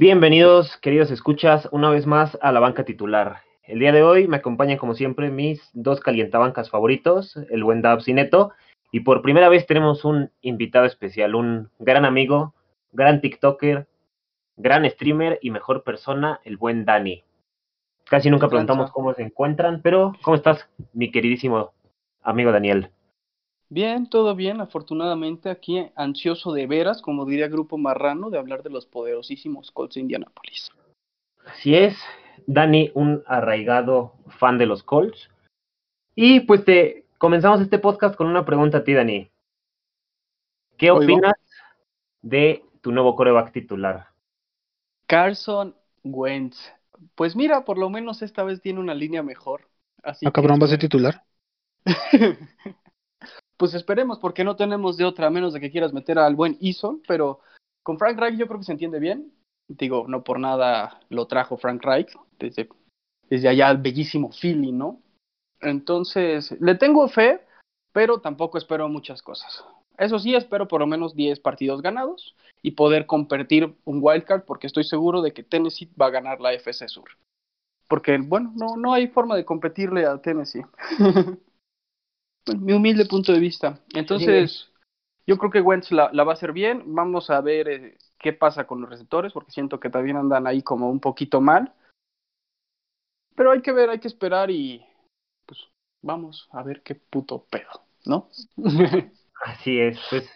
Bienvenidos, queridos escuchas, una vez más a la banca titular. El día de hoy me acompañan, como siempre, mis dos calientabancas favoritos, el buen Dabs y Neto. Y por primera vez tenemos un invitado especial, un gran amigo, gran TikToker, gran streamer y mejor persona, el buen Dani. Casi nunca preguntamos cómo se encuentran, pero ¿cómo estás, mi queridísimo amigo Daniel? Bien, todo bien, afortunadamente aquí ansioso de veras, como diría Grupo Marrano, de hablar de los poderosísimos Colts de Indianapolis. Así es, Dani, un arraigado fan de los Colts. Y pues te comenzamos este podcast con una pregunta a ti, Dani. ¿Qué opinas de tu nuevo coreback titular? Carson Wentz. Pues mira, por lo menos esta vez tiene una línea mejor. Así ¿A cabrón va a ser titular? pues esperemos, porque no tenemos de otra, menos de que quieras meter al buen Eason, pero con Frank Reich yo creo que se entiende bien. Digo, no por nada lo trajo Frank Reich, desde, desde allá el bellísimo Philly, ¿no? Entonces, le tengo fe, pero tampoco espero muchas cosas. Eso sí, espero por lo menos 10 partidos ganados y poder competir un wildcard, porque estoy seguro de que Tennessee va a ganar la FC Sur. Porque, bueno, no, no hay forma de competirle a Tennessee. mi humilde punto de vista. Entonces, yo creo que Wentz la, va a hacer bien. Vamos a ver eh, qué pasa con los receptores, porque siento que también andan ahí como un poquito mal. Pero hay que ver, hay que esperar y pues vamos a ver qué puto pedo, ¿no? Así es, pues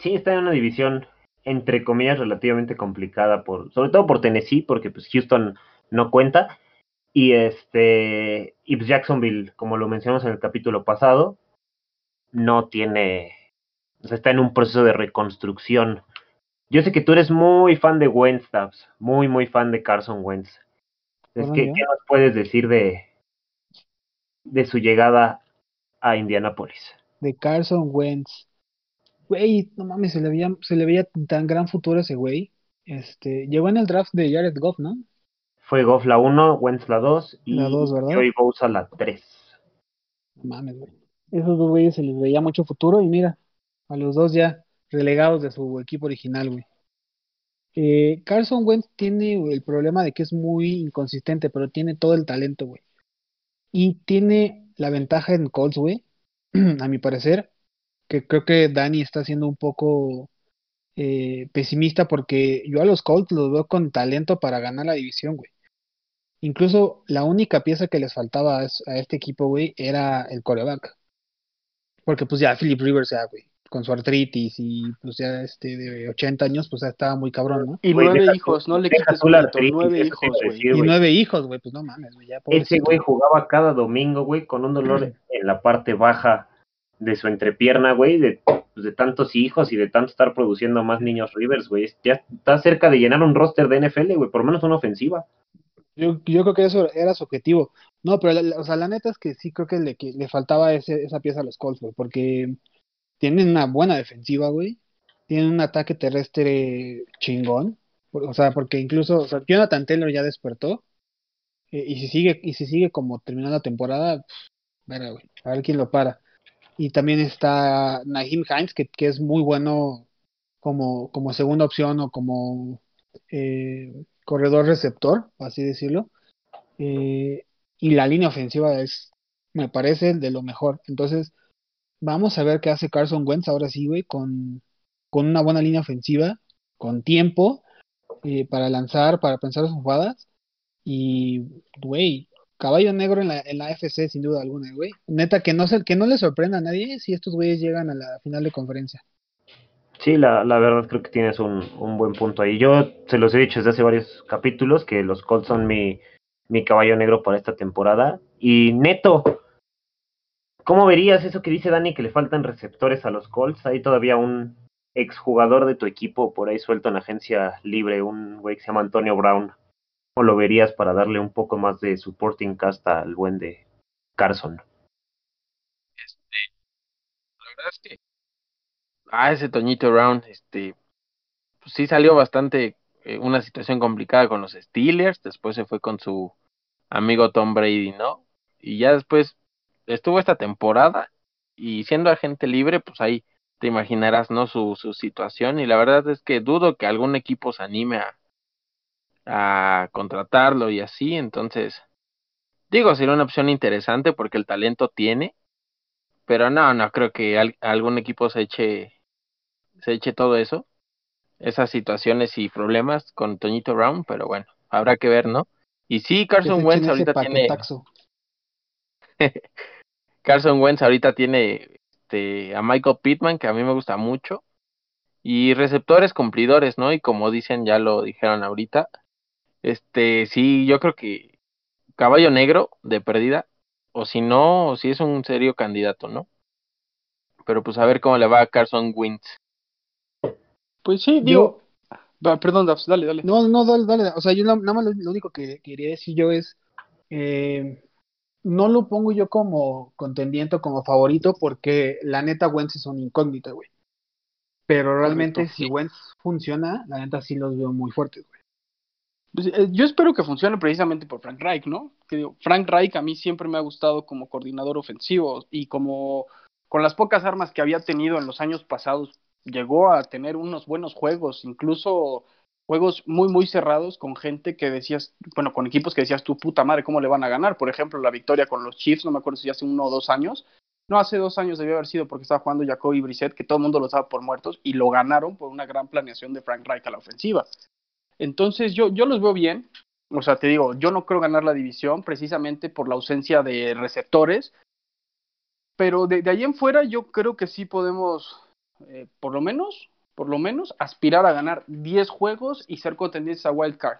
sí está en una división entre comillas relativamente complicada por sobre todo por Tennessee porque pues Houston no cuenta y este y pues Jacksonville como lo mencionamos en el capítulo pasado no tiene, o sea, está en un proceso de reconstrucción. Yo sé que tú eres muy fan de Wentz, muy, muy fan de Carson Wentz. Es que, ¿Qué nos puedes decir de, de su llegada a Indianapolis? De Carson Wentz. Güey, no mames, se le veía, se le veía tan gran futuro ese güey. Este, llegó en el draft de Jared Goff, ¿no? Fue Goff la 1, Wentz la 2 y la 2, ¿verdad? Joey Bosa la 3. Mames, güey esos dos güeyes se les veía mucho futuro y mira, a los dos ya relegados de su equipo original, güey. Eh, Carson Wentz tiene el problema de que es muy inconsistente, pero tiene todo el talento, güey. Y tiene la ventaja en Colts, güey, a mi parecer, que creo que Dani está siendo un poco eh, pesimista porque yo a los Colts los veo con talento para ganar la división, güey. Incluso la única pieza que les faltaba a este equipo, güey, era el coreback. Porque pues ya Philip Rivers, ya, güey, con su artritis y pues ya este de 80 años, pues ya estaba muy cabrón, ¿no? Y nueve hijos, no le quites su nueve hijos, güey. Y nueve hijos, güey, pues no mames, güey. Ese güey jugaba cada domingo, güey, con un dolor en la parte baja de su entrepierna, güey, de, pues, de tantos hijos y de tanto estar produciendo más niños Rivers, güey. Ya está cerca de llenar un roster de NFL, güey, por lo menos una ofensiva. Yo, yo creo que eso era su objetivo. No, pero la, o sea, la neta es que sí creo que le, que le faltaba ese, esa pieza a los Colts, porque tienen una buena defensiva, güey. Tienen un ataque terrestre chingón. O sea, porque incluso, o sea, Jonathan Taylor ya despertó. Eh, y si sigue, y si sigue como terminando la temporada, verá, güey, a ver quién lo para. Y también está Naheem Hines, que, que es muy bueno como, como segunda opción o como eh, corredor receptor, así decirlo. Eh, y la línea ofensiva es, me parece, de lo mejor. Entonces, vamos a ver qué hace Carson Wentz ahora sí, güey, con, con una buena línea ofensiva, con tiempo eh, para lanzar, para pensar sus jugadas. Y, güey, caballo negro en la, en la FC, sin duda alguna, güey. Neta, que no, se, que no le sorprenda a nadie si estos güeyes llegan a la final de conferencia. Sí, la, la verdad creo que tienes un, un buen punto ahí. Yo se los he dicho desde hace varios capítulos que los Colts son mi, mi caballo negro para esta temporada. Y Neto, ¿cómo verías eso que dice Dani que le faltan receptores a los Colts? Hay todavía un exjugador de tu equipo por ahí suelto en agencia libre, un güey que se llama Antonio Brown. ¿Cómo lo verías para darle un poco más de supporting cast al buen de Carson? Este, la verdad es que ah, ese Toñito Brown, este, pues sí salió bastante eh, una situación complicada con los Steelers, después se fue con su amigo Tom Brady, ¿no? Y ya después estuvo esta temporada y siendo agente libre, pues ahí te imaginarás, ¿no? Su, su situación y la verdad es que dudo que algún equipo se anime a, a contratarlo y así, entonces, digo, sería una opción interesante porque el talento tiene, pero no, no creo que algún equipo se eche, se eche todo eso, esas situaciones y problemas con Toñito Brown, pero bueno, habrá que ver, ¿no? Y sí, Carson Wentz ahorita tiene... Carson Wentz ahorita tiene este, a Michael Pittman, que a mí me gusta mucho, y receptores cumplidores, ¿no? Y como dicen, ya lo dijeron ahorita, este, sí, yo creo que caballo negro de perdida, o si no, o si es un serio candidato, ¿no? Pero pues a ver cómo le va a Carson Wentz. Pues sí, digo, perdón, dale, dale. No, no, dale, dale. O sea, yo nada más lo, único que quería decir yo es, eh, no lo pongo yo como contendiente o como favorito porque la neta Wentz es un incógnita, güey. Pero realmente si Wentz funciona, la neta sí los veo muy fuertes, güey. Pues, eh, yo espero que funcione precisamente por Frank Reich, ¿no? Que digo, Frank Reich a mí siempre me ha gustado como coordinador ofensivo y como con las pocas armas que había tenido en los años pasados, llegó a tener unos buenos juegos, incluso juegos muy, muy cerrados con gente que decías, bueno, con equipos que decías, tu puta madre, ¿cómo le van a ganar? Por ejemplo, la victoria con los Chiefs, no me acuerdo si hace uno o dos años, no, hace dos años debió haber sido porque estaba jugando Jacoby Brissett, que todo el mundo lo daba por muertos, y lo ganaron por una gran planeación de Frank Reich a la ofensiva. Entonces, yo, yo los veo bien. O sea, te digo, yo no creo ganar la división precisamente por la ausencia de receptores. Pero de, ahí en fuera, yo creo que sí podemos, eh, por lo menos, por lo menos, aspirar a ganar 10 juegos y ser contendientes a Wild Card.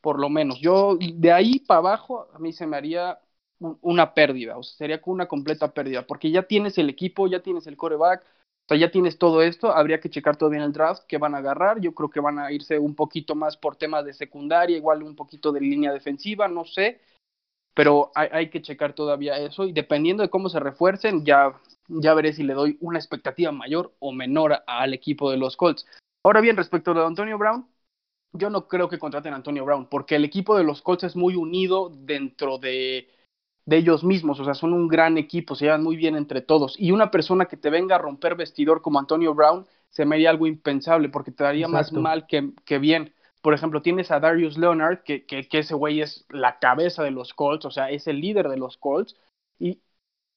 Por lo menos. Yo, de ahí para abajo, a mí se me haría una pérdida, o sea, sería una completa pérdida, porque ya tienes el equipo, ya tienes el coreback, o sea, ya tienes todo esto, habría que checar todavía en el draft qué van a agarrar, yo creo que van a irse un poquito más por temas de secundaria, igual un poquito de línea defensiva, no sé, pero hay, hay que checar todavía eso y dependiendo de cómo se refuercen, ya, ya veré si le doy una expectativa mayor o menor al equipo de los Colts. Ahora bien, respecto a Antonio Brown, yo no creo que contraten a Antonio Brown, porque el equipo de los Colts es muy unido dentro de de ellos mismos, o sea, son un gran equipo, se llevan muy bien entre todos. Y una persona que te venga a romper vestidor como Antonio Brown se me haría algo impensable porque te daría más mal que, que, bien. Por ejemplo, tienes a Darius Leonard, que, ese güey es la cabeza de los Colts, o sea, es el líder de los Colts. Y,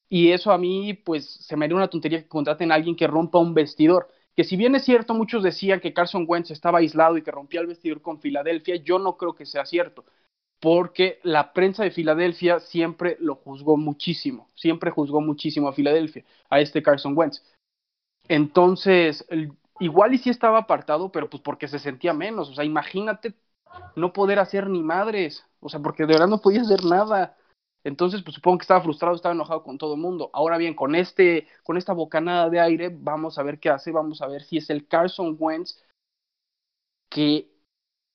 y eso a mí, pues, se me haría una tontería que contraten a alguien que rompa un vestidor. Que si bien es cierto, muchos decían que Carson Wentz estaba aislado y que rompía el vestidor con Filadelfia, yo no creo que sea cierto porque la prensa de Filadelfia siempre lo juzgó muchísimo, siempre juzgó muchísimo a Filadelfia, a este Carson Wentz. Entonces, igual y sí estaba apartado, pero pues porque se sentía menos, o sea, imagínate no poder hacer ni madres, o sea, porque de verdad no podía hacer nada. Entonces, pues supongo que estaba frustrado, estaba enojado con todo el mundo. Ahora bien, con este, con esta bocanada de aire, vamos a ver qué hace, vamos a ver si es el Carson Wentz que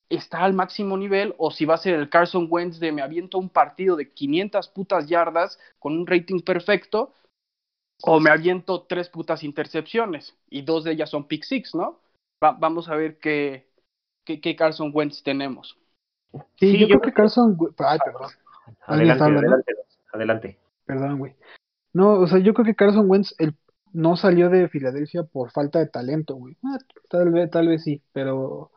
está al máximo nivel o si va a ser el Carson Wentz de me aviento un partido de 500 putas yardas con un rating perfecto o me aviento tres putas intercepciones y dos de ellas son pick six, ¿no? vamos a ver qué, qué, Carson Wentz tenemos. Sí, yo, creo que Carson... Ay, perdón. Adelante, adelante, adelante. Perdón, güey. No, o sea, yo creo que Carson Wentz el, no salió de Filadelfia por falta de talento, güey. Ah, tal vez, tal vez sí, pero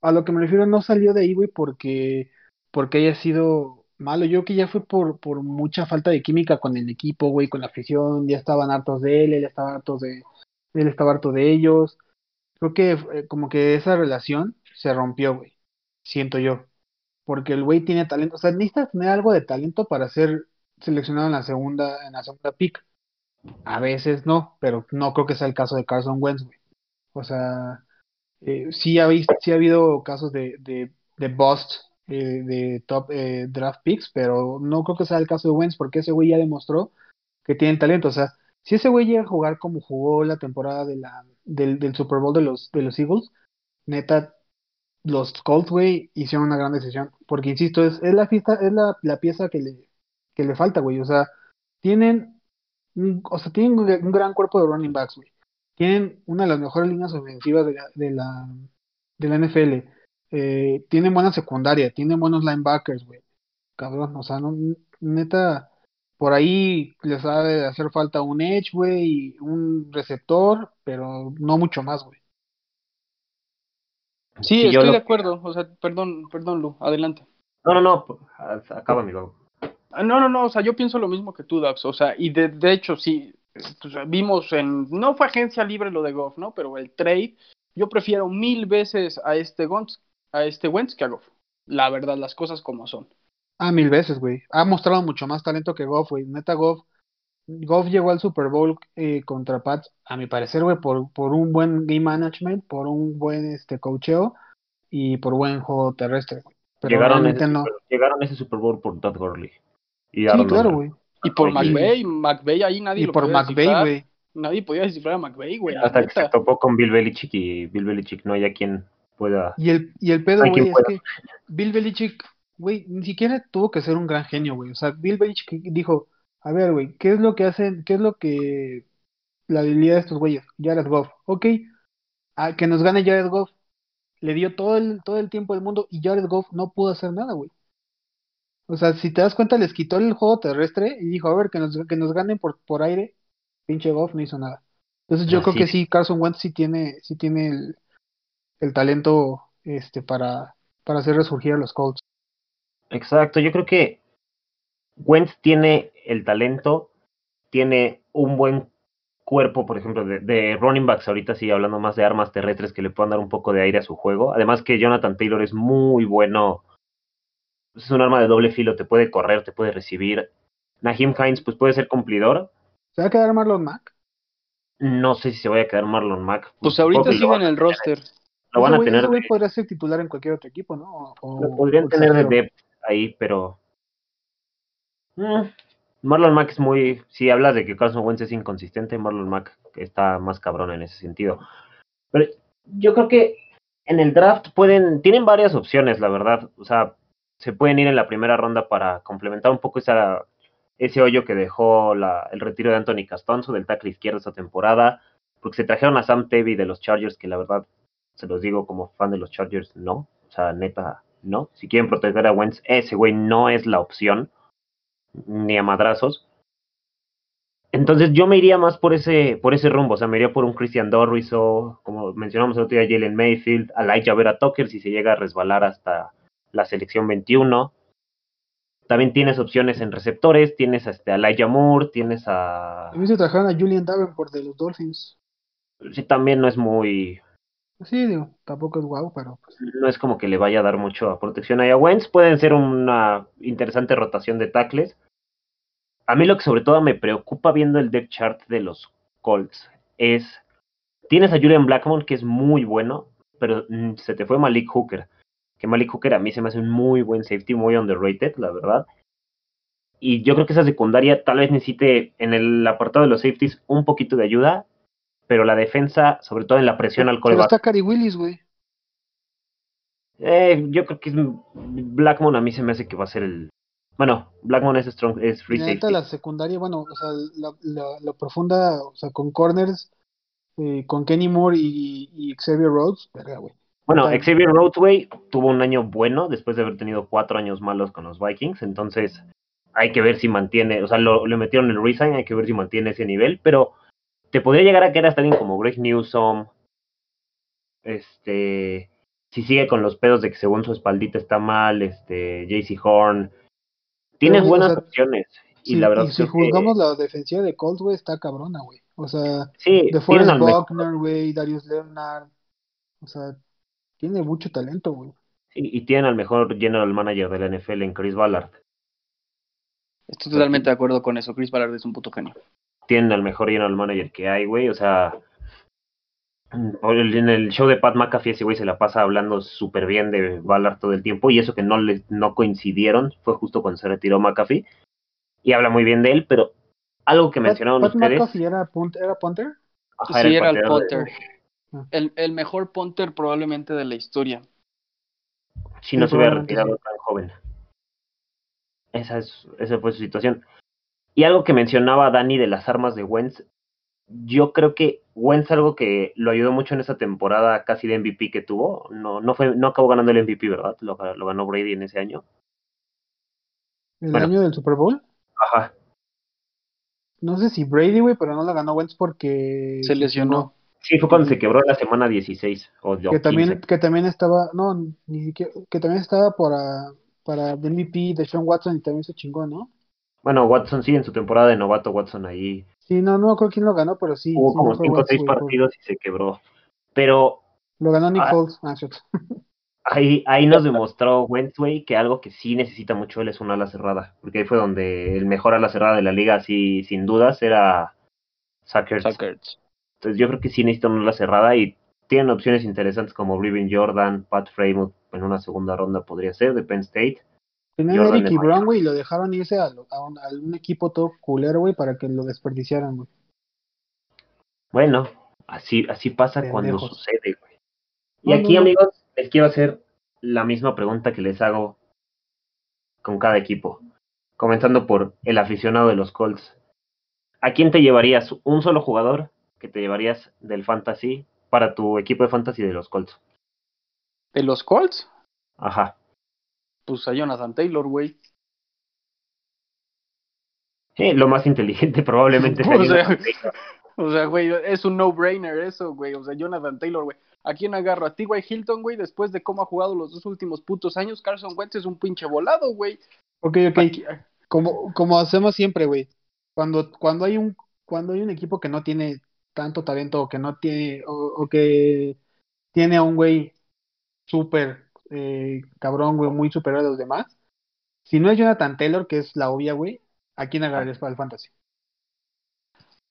a lo que me refiero no salió de ahí, güey, porque, porque haya sido malo. Yo que ya fue por, por mucha falta de química con el equipo, güey, con la afición. Ya estaban hartos de él, él estaba harto de, él estaba harto de ellos. Creo que eh, como que esa relación se rompió, güey. Siento yo. Porque el güey tiene talento. O sea, necesitas tener algo de talento para ser seleccionado en la segunda, en la segunda pick. A veces no, pero no creo que sea el caso de Carson Wentz, güey. O sea, eh, sí, ha sí ha habido casos de, de, de bust eh, de top eh, draft picks, pero no creo que sea el caso de Wentz porque ese güey ya demostró que tiene talento. O sea, si ese güey llega a jugar como jugó la temporada de la, del, del Super Bowl de los, de los Eagles, neta, los Colts, güey, hicieron una gran decisión. Porque, insisto, es, es, la, fiesta, es la, la pieza que le, que le falta, güey. O sea, tienen, o sea, tienen un gran cuerpo de running backs, güey tienen una de las mejores líneas ofensivas de la, de la, de la NFL. Eh, tienen buena secundaria, tienen buenos linebackers, güey. Cabrón, o sea, no, neta, por ahí les ha de hacer falta un edge, güey, y un receptor, pero no mucho más, güey. Sí, estoy lo- de acuerdo. O sea, perdón, perdón, Lu, adelante. No, no, no, acaba, amigo. Ah, No, no, no, o sea, yo pienso lo mismo que tú, Dax. O sea, y de, de hecho, sí, vimos en. No fue agencia libre lo de Goff, ¿no? Pero el trade, yo prefiero mil veces a este Wentz, a este Wentz que a Goff. La verdad, las cosas como son. Ah, mil veces, güey. Ha mostrado mucho más talento que Goff, güey. Neta, Goff. Goff llegó al Super Bowl eh, contra Pats, a mi parecer, güey, por, por un buen game management, por un buen este coacheo y por buen juego terrestre, güey. Pero Llegaron, a ese no. Super- llegaron a ese Super Bowl por Todd Gurley. Y Sí, claro, güey. Y por McVay, McVay ahí nadie Y lo por podía McVay, güey. Nadie podía descifrar a McVay, güey. Hasta que se topó con Bill Belichick y Bill Belichick no haya quien pueda. Y el, y el pedo, güey, es pueda. que Bill Belichick, güey, ni siquiera tuvo que ser un gran genio, güey. O sea, Bill Belichick dijo, a ver, güey, ¿qué es lo que hacen, qué es lo que la habilidad de estos güeyes? Jared Goff, ok, a que nos gane Jared Goff. Le dio todo el, todo el tiempo del mundo y Jared Goff no pudo hacer nada, güey. O sea, si te das cuenta, les quitó el juego terrestre y dijo, a ver, que nos, que nos ganen por, por aire. Pinche Goff no hizo nada. Entonces yo creo que sí, Carson Wentz sí tiene, sí tiene el, el talento este para, para hacer resurgir a los Colts. Exacto, yo creo que Wentz tiene el talento, tiene un buen cuerpo, por ejemplo, de, de running backs, ahorita sí hablando más de armas terrestres que le puedan dar un poco de aire a su juego. Además que Jonathan Taylor es muy bueno, es un arma de doble filo, te puede correr, te puede recibir. Naheem Hines pues puede ser cumplidor, ¿Se va a quedar Marlon Mack? no sé si se vaya a quedar Marlon Mack. Pues ahorita Supongo que sigue en el roster. Lo van a tener de- podría ser titular en cualquier otro equipo, ¿no? O- Lo o- podrían tener de depth ahí, pero. Mm, Marlon Mack es muy. Si hablas de que Carson Wentz es inconsistente, Marlon Mack está más cabrón en ese sentido. Pero yo creo que en el draft pueden. Tienen varias opciones, la verdad. O sea, se pueden ir en la primera ronda para complementar un poco esa, ese hoyo que dejó la, el retiro de Anthony Castonzo del tackle izquierdo esta temporada. Porque se trajeron a Sam Tevy de los Chargers, que la verdad, se los digo como fan de los Chargers, no. O sea, neta, no. Si quieren proteger a Wentz, ese güey no es la opción. Ni a madrazos. Entonces yo me iría más por ese, por ese rumbo. O sea, me iría por un Christian Dorris o, como mencionamos el otro día, Jalen Mayfield, Elijah Vera Tucker si se llega a resbalar hasta la selección 21. También tienes opciones en receptores, tienes este, a Elijah Moore, tienes a... A mí se trajeron a Julian Davenport de los Dolphins. Sí, también no es muy... Sí, digo, tampoco es guau, pero pues, no es como que le vaya a dar mucho protección ahí a Wentz. Pueden ser una interesante rotación de tackles. A mí lo que sobre todo me preocupa viendo el depth chart de los Colts es... Tienes a Julian Blackmon, que es muy bueno, pero mm, se te fue Malik Hooker. Que Malik Hooker a mí se me hace un muy buen safety, muy underrated, la verdad. Y yo creo que esa secundaria tal vez necesite en el apartado de los safeties un poquito de ayuda, pero la defensa, sobre todo en la presión al pero coreback, está Cary Willis, güey. eh, yo creo que es Blackmon a mí se me hace que va a ser el. Bueno, Blackmon es strong, es free safety. la secundaria, bueno, o sea, la, la, la profunda, o sea, con corners, eh, con Kenny Moore y, y Xavier Rhodes, verga, güey. Bueno, Xavier Roadway tuvo un año bueno después de haber tenido cuatro años malos con los Vikings, entonces hay que ver si mantiene, o sea, lo, le metieron el resign, hay que ver si mantiene ese nivel, pero te podría llegar a quedar hasta alguien como Greg Newsom, este, si sigue con los pedos de que según su espaldita está mal, este, JC Horn, tienes Pero, o buenas sea, opciones, y Sí, la verdad y si que- juzgamos la defensiva de Colts, güey, está cabrona, güey. O sea, sí, de Forrest al mejor- Buckner, güey, Darius Leonard, o sea, tiene mucho talento, güey. y, y tienen al mejor general manager de la NFL en Chris Ballard. Estoy totalmente de acuerdo con eso. Chris Ballard es un puto genio. Tienen al mejor general manager que hay, güey. O sea, el- en el show de Pat McAfee ese güey se la pasa hablando súper bien de Ballard todo el tiempo y eso que no les no coincidieron fue justo cuando se retiró McAfee y habla muy bien de él, pero algo que Pat, mencionaron Pat ustedes, McAfee era, punt, era punter. ajá, sí, era el pateador de- punter. Ah. El, el mejor punter probablemente de la historia. si no Sí, se hubiera retirado tan joven. Esa es esa fue su situación. Y algo que mencionaba Dani de las armas de Wentz, yo creo que Wentz algo que lo ayudó mucho en esa temporada casi de MVP que tuvo, no no fue no acabó ganando el MVP, ¿verdad? Lo, lo ganó Brady en ese año. El Bueno. año del Super Bowl. Ajá. No sé si Brady, güey, pero no la ganó Wentz porque Se lesionó. Sí, fue cuando se quebró la semana 16 o que también 15. que también estaba no ni siquiera que también estaba para para el MVP de Sean Watson y también se chingó no Bueno, Watson sí, en su temporada de novato, Watson ahí sí no no me acuerdo quién lo ganó pero sí hubo sí, como no fue 5 o Watson, 6 güey, fue- partidos y se quebró. Pero lo ganó Nick Ah. Foles ah, ahí, ahí nos demostró Wentz, güey, que algo que sí necesita mucho él es una ala cerrada. Porque ahí fue donde el mejor ala cerrada de la liga, así sin dudas, era Sackers. Suckers. Entonces yo creo que sí necesitan una ala cerrada y tienen opciones interesantes como Brevin Jordan, Pat Fremont en una segunda ronda podría ser de Penn State. Tenían Jordan Eric. Brown, güey, y lo dejaron irse a, a un, a un equipo todo culero, güey, para que lo desperdiciaran, güey. Bueno, así, así pasa cuando sucede, güey. Y No, aquí, no. amigos, les quiero hacer la misma pregunta que les hago con cada equipo. Comenzando por el aficionado de los Colts. ¿A quién te llevarías? ¿Un solo jugador que te llevarías del Fantasy para tu equipo de Fantasy de los Colts? De los Colts, Ajá. Pues a Jonathan Taylor, güey. Sí, lo más inteligente probablemente O sería sea, Jonathan Taylor. O sea, güey, es un no-brainer eso, güey. O sea, Jonathan Taylor, güey. ¿A quién agarro? A ti, güey, Hilton, güey, después de cómo ha jugado los dos últimos putos años. Carson Wentz es un pinche volado, güey. Ok, ok. Como, como hacemos siempre, güey. Cuando, cuando hay un, cuando hay un equipo que no tiene tanto talento o que no tiene, o, o que tiene a un güey súper eh, cabrón, güey, muy superior a los demás. Si no es Jonathan Taylor, que es la obvia, güey, ¿a quién agarrarías para el fantasy?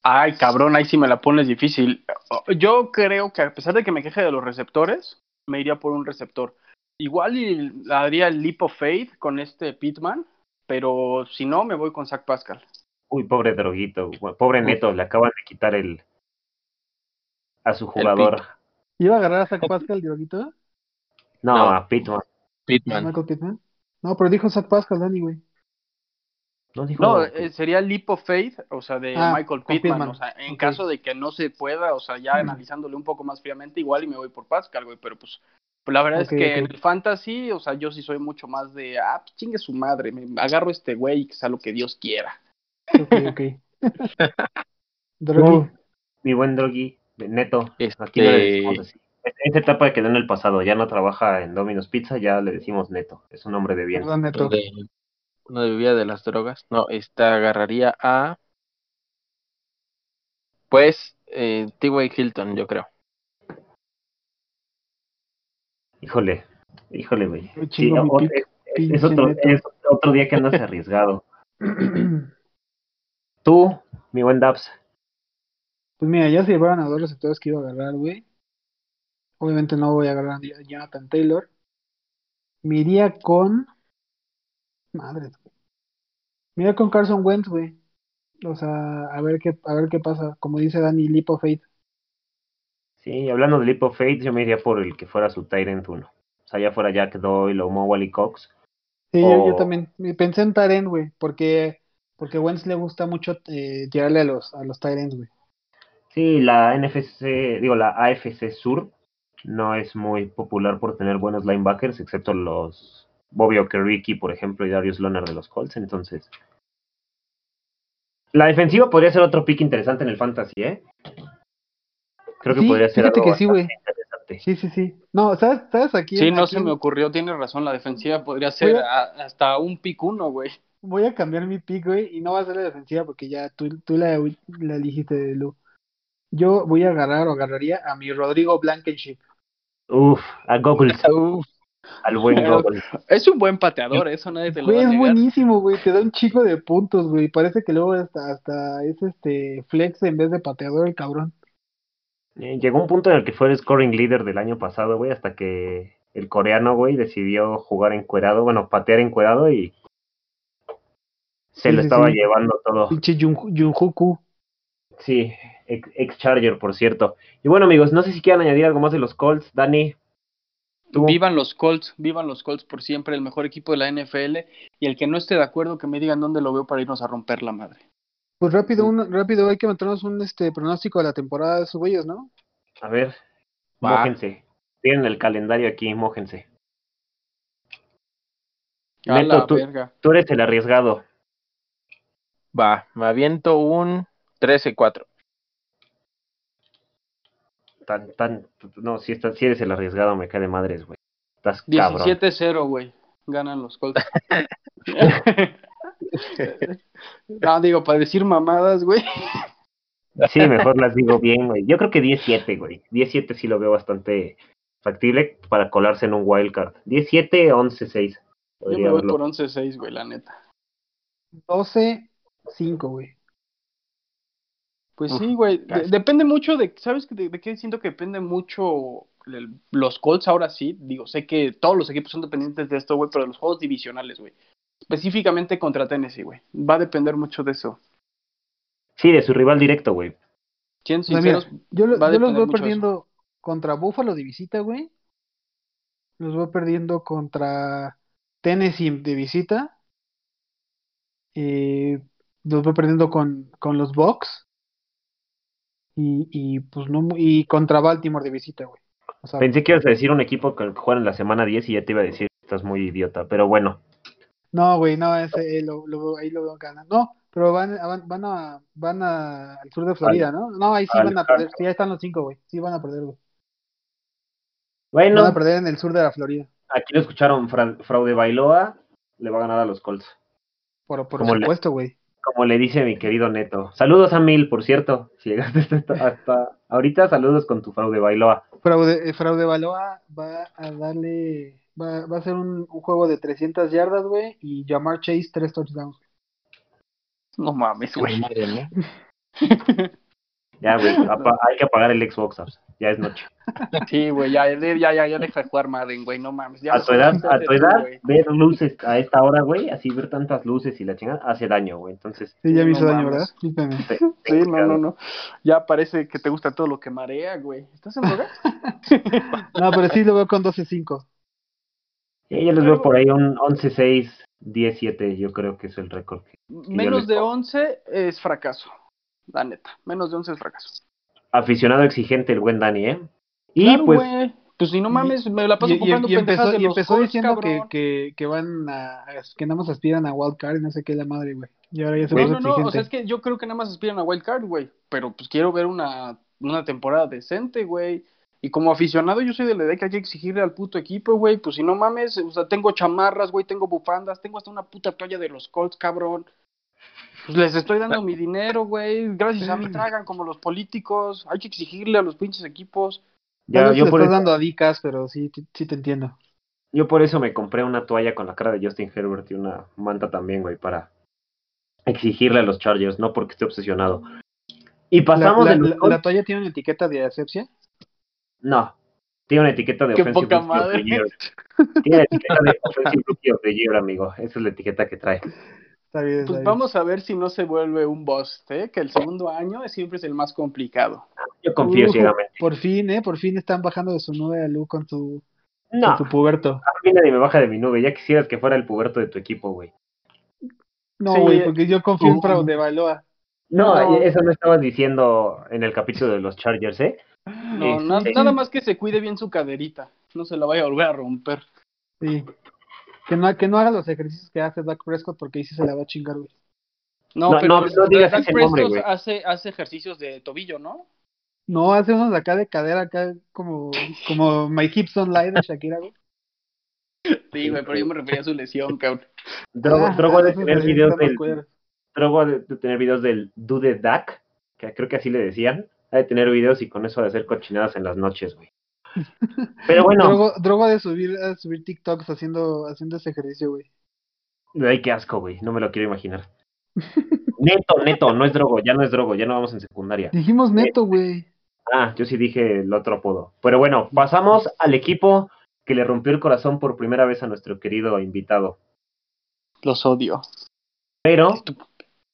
Ay, cabrón, ahí sí me la pones difícil. Yo creo que a pesar de que me queje de los receptores, me iría por un receptor. Igual y haría el leap of faith con este Pittman, pero si no, me voy con Zach Pascal. Uy, pobre droguito, pobre Neto, le acaban de quitar el a su jugador. ¿Iba a agarrar a Zach Pascal, Dioguito? No, No. a Pittman. Pittman. Michael Pittman. No, pero dijo Zach Pascal, Dani, güey. No dijo. No, eh, sería el leap of faith, o sea, de Ah, Michael Pittman. Pittman. O sea, en caso de que no se pueda, o sea, ya Mm. analizándole un poco más fríamente, igual y me voy por Pascal, güey, pero pues, pues la verdad es que en el fantasy, o sea, yo sí soy mucho más de, ah, pues chingue su madre, me agarro este güey y que sea lo que Dios quiera. Ok, ok. Drogi. mi buen Doggy, Neto, Este- aquí no le decimos así. Es- Esta etapa quedó en el pasado, ya no trabaja en Domino's Pizza, ya le decimos Neto, es un hombre de bien. Perdón, Neto. de, no bebía de las drogas. No, esta agarraría a. Pues, eh, T.Y. Hilton, yo creo. Híjole, híjole, güey. Sí, es, otro, es otro día que andas arriesgado. Tú, mi buen Dabs, Pues mira, ya se llevaron a dos receptores que iba a agarrar, güey. Obviamente no voy a agarrar a Jonathan Taylor. Me iría con. Madre. Me iría con Carson Wentz, güey. O sea, a ver qué, a ver qué pasa. Como dice Dani, Leap of Faith. sí, hablando de Leap of Faith, yo me iría por el que fuera su Tyrant 1. O sea, ya fuera Jack Doyle o Mo Wally Cox. Sí, yo, también. Pensé en Tyrant, güey. Porque, porque Wentz le gusta mucho eh, tirarle a los, a los Tyrants, güey. Sí, la NFC, digo, la AFC Sur no es muy popular por tener buenos linebackers, excepto los Bobby Okereke, por ejemplo, y Darius Leonard de los Colts. Entonces, la defensiva podría ser otro pick interesante en el fantasy, ¿eh? Creo que Sí, podría ser fíjate algo que sí, güey. Sí, sí, sí. No, ¿sabes? ¿Sabes? Aquí, Sí, no aquí se me ocurrió, tienes razón, la defensiva podría ser a- hasta un pick uno, güey. Voy a cambiar mi pick, güey, y no va a ser la defensiva porque ya tú, tú la, la elegiste, Lu. Yo voy a agarrar o agarraría a mi Rodrigo Blankenship. Uf, a Goggles, Uf, al buen Pero- Goggles. Es un buen pateador, eso nadie te lo Güey, va a es negar. buenísimo, güey, te da un chico de puntos, güey. Parece que luego hasta, hasta es este flex en vez de pateador el cabrón. Eh, Llegó un punto en el que fue el scoring leader del año pasado, güey, hasta que el coreano, güey, decidió jugar encuerado, bueno, patear encuerado y se Sí, lo sí, estaba sí. llevando todo. Pinche Jun-. Sí, ex, ex Charger, por cierto. Y bueno, amigos, no sé si quieran añadir algo más de los Colts. Dani, tú. Vivan los Colts, vivan los Colts por siempre, el mejor equipo de la NFL. Y el que no esté de acuerdo, que me digan dónde lo veo para irnos a romper la madre. Pues rápido, un, rápido, hay que meternos un este pronóstico de la temporada de esos güeyes, ¿no? A ver, Va. mójense. Tienen el calendario aquí, mójense. A Neto, la tú, verga. tú eres el arriesgado. va, me aviento un 13-4. Tan, tan, no, si, estás, si eres el arriesgado, me cae de madres, güey. Estás cabrón. 17-0, güey. Ganan los Colts. no, digo, para decir mamadas, güey. Sí, mejor las digo bien, güey. Yo creo que 17, güey. 17 sí lo veo bastante factible para colarse en un wildcard. 17, 11, 6. Yo me voy por 11-6, güey, la neta. 12, 5, güey. Pues Uf, sí, güey. de- depende mucho de, ¿sabes de, de qué siento que depende mucho el- los Colts ahora sí? Digo, sé que todos los equipos son dependientes de esto, güey, pero de los juegos divisionales, güey. Específicamente contra Tennessee, güey. Va a depender mucho de eso. Sí, de su rival directo, güey. Siendo O sea, mira, sinceros, yo, lo- los voy perdiendo contra Buffalo de visita, güey. Los voy perdiendo contra Tennessee de visita. Eh, los voy perdiendo con, con los Bucks. Y, y pues no y contra Baltimore de visita, güey. O sea, Pensé que ibas a decir un equipo que juega en la semana 10 y ya te iba a decir estás muy idiota. Pero bueno, no, güey, no, ese, eh, lo, lo- ahí lo veo ganando. No, pero van, van, van a, van a, al sur de Florida, ¿no? No, ahí sí al van a perder. Sí, ahí están los cinco, güey. Sí van a perder, güey. bueno, Van a perder en el sur de la Florida. aquí lo escucharon, Fra- Fraude Bailoa le va a ganar a los Colts. Por, por supuesto, güey. Como le dice mi querido Neto. Saludos a Mil, por cierto. Si llegaste hasta, hasta ahorita, saludos con tu Fraude Bailoa. Fraude, eh, Fraude Baloa va a darle, va, va a ser un, un juego de 300 yardas, güey, y Jamar Chase tres touchdowns. no mames, güey. Madre mía. Ya, güey, hay que apagar el Xbox, Abs. Ya es noche. Sí, güey, ya, ya, ya, ya deja de jugar Madden, güey, no mames. Ya A tu edad, a tu edad, ver luces a esta hora, güey, así ver tantas luces y la chingada, hace daño, güey. Entonces, Sí, ya me no hizo daño, mames. ¿verdad? Sí, no, no, no. Ya parece que te gusta todo lo que marea, güey. ¿Estás en droga? No, pero sí lo veo con 12-5. Sí, yo les veo por ahí un 11-6, 10-7, yo creo que es el récord. Menos les de pongo. 11 es fracaso. La neta. Menos de 11 es fracaso. Aficionado exigente el buen Dani, ¿eh? Y Claro, pues. Pues si no mames, me la paso Y, comprando y pendejadas empezó, de y los empezó Colts, diciendo que, cabrón. que, que van a, que nada más aspiran a Wild Card y no sé qué la madre, güey. Y ahora ya se No, puso no, no, o sea, es que yo creo que nada más aspiran a Wild Card, güey. Pero pues quiero ver una, una temporada decente, güey. Y como aficionado, yo soy de la idea que hay que exigirle al puto equipo, güey. Pues si no mames, o sea, tengo chamarras, güey, tengo bufandas, tengo hasta una puta toalla de los Colts, cabrón. Pues les estoy dando mi dinero, güey. Gracias a mí tragan como los políticos. Hay que exigirle a los pinches equipos. ya, yo por, estás eso, dando a Dicas, pero sí, sí, sí te entiendo. yo por eso me compré una toalla con la cara de Justin Herbert y una manta también, güey, para exigirle a los Chargers, no porque esté obsesionado. Y La, pasamos la, toalla tiene una etiqueta de asepsia. No, tiene una etiqueta de Qué Offensive poca madre. Tiene la etiqueta de Offensive Rookie of the Year, amigo. Esa es la etiqueta que trae. Está bien, está Pues bien. vamos a ver si no se vuelve un bust, ¿eh? Que el segundo año siempre es el más complicado. Yo confío Uh, ciegamente. Por fin, ¿eh? Por fin están bajando de su nube a Lu con tu, No, con tu puberto. a mí nadie me baja de mi nube. Ya quisieras que fuera el puberto de tu equipo, güey. No, Sí, güey, eh, porque yo confío en uh. Fraude Baloa. No, No. eso no estabas diciendo en el capítulo de los Chargers, ¿eh? No, sí. nada más que se cuide bien su caderita. No se la vaya a volver a romper. Sí. Que no, que no haga los ejercicios que hace Dak Prescott porque ahí sí se la va a chingar, güey. No, No, pero no, no digas Dak ese nombre, Prescott güey. hace, hace ejercicios de tobillo, ¿no? No, hace unos de acá de cadera, acá como, como My Hips Don't Lie de Shakira, güey. Sí, güey, pero yo me refería a su lesión, cabrón. Drogo, Ah, Drogo de tener videos del. Drogo de tener videos del Dude Dak, que creo que así le decían. Ha de tener videos y con eso de hacer cochinadas en las noches, güey. Pero bueno, Drogo, de subir, subir TikToks haciendo, haciendo ese ejercicio, güey. ay, qué asco, güey. No me lo quiero imaginar. Neto, neto, no es drogo, ya no es drogo, ya no vamos en secundaria. Dijimos neto, güey. Ah, yo sí dije el otro apodo. Pero bueno, pasamos al equipo que le rompió el corazón por primera vez a nuestro querido invitado. Los odio. Pero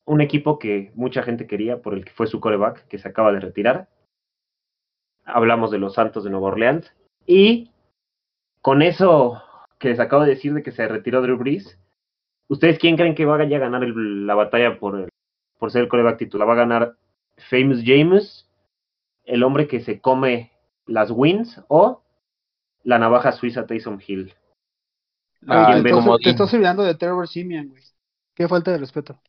un equipo que mucha gente quería por el que fue su coreback, que se acaba de retirar. Hablamos de los Santos de Nueva Orleans. Y con eso que les acabo de decir de que se retiró Drew Brees, ¿ustedes quién creen que vaya a ganar el- la batalla por, el- por ser el coreback titular? ¿Va a ganar Famous James, el hombre que se come las wins, o la navaja suiza Taysom Hill? Ah, te, estás, te estás olvidando de Trevor Simeon, güey. Qué falta de respeto.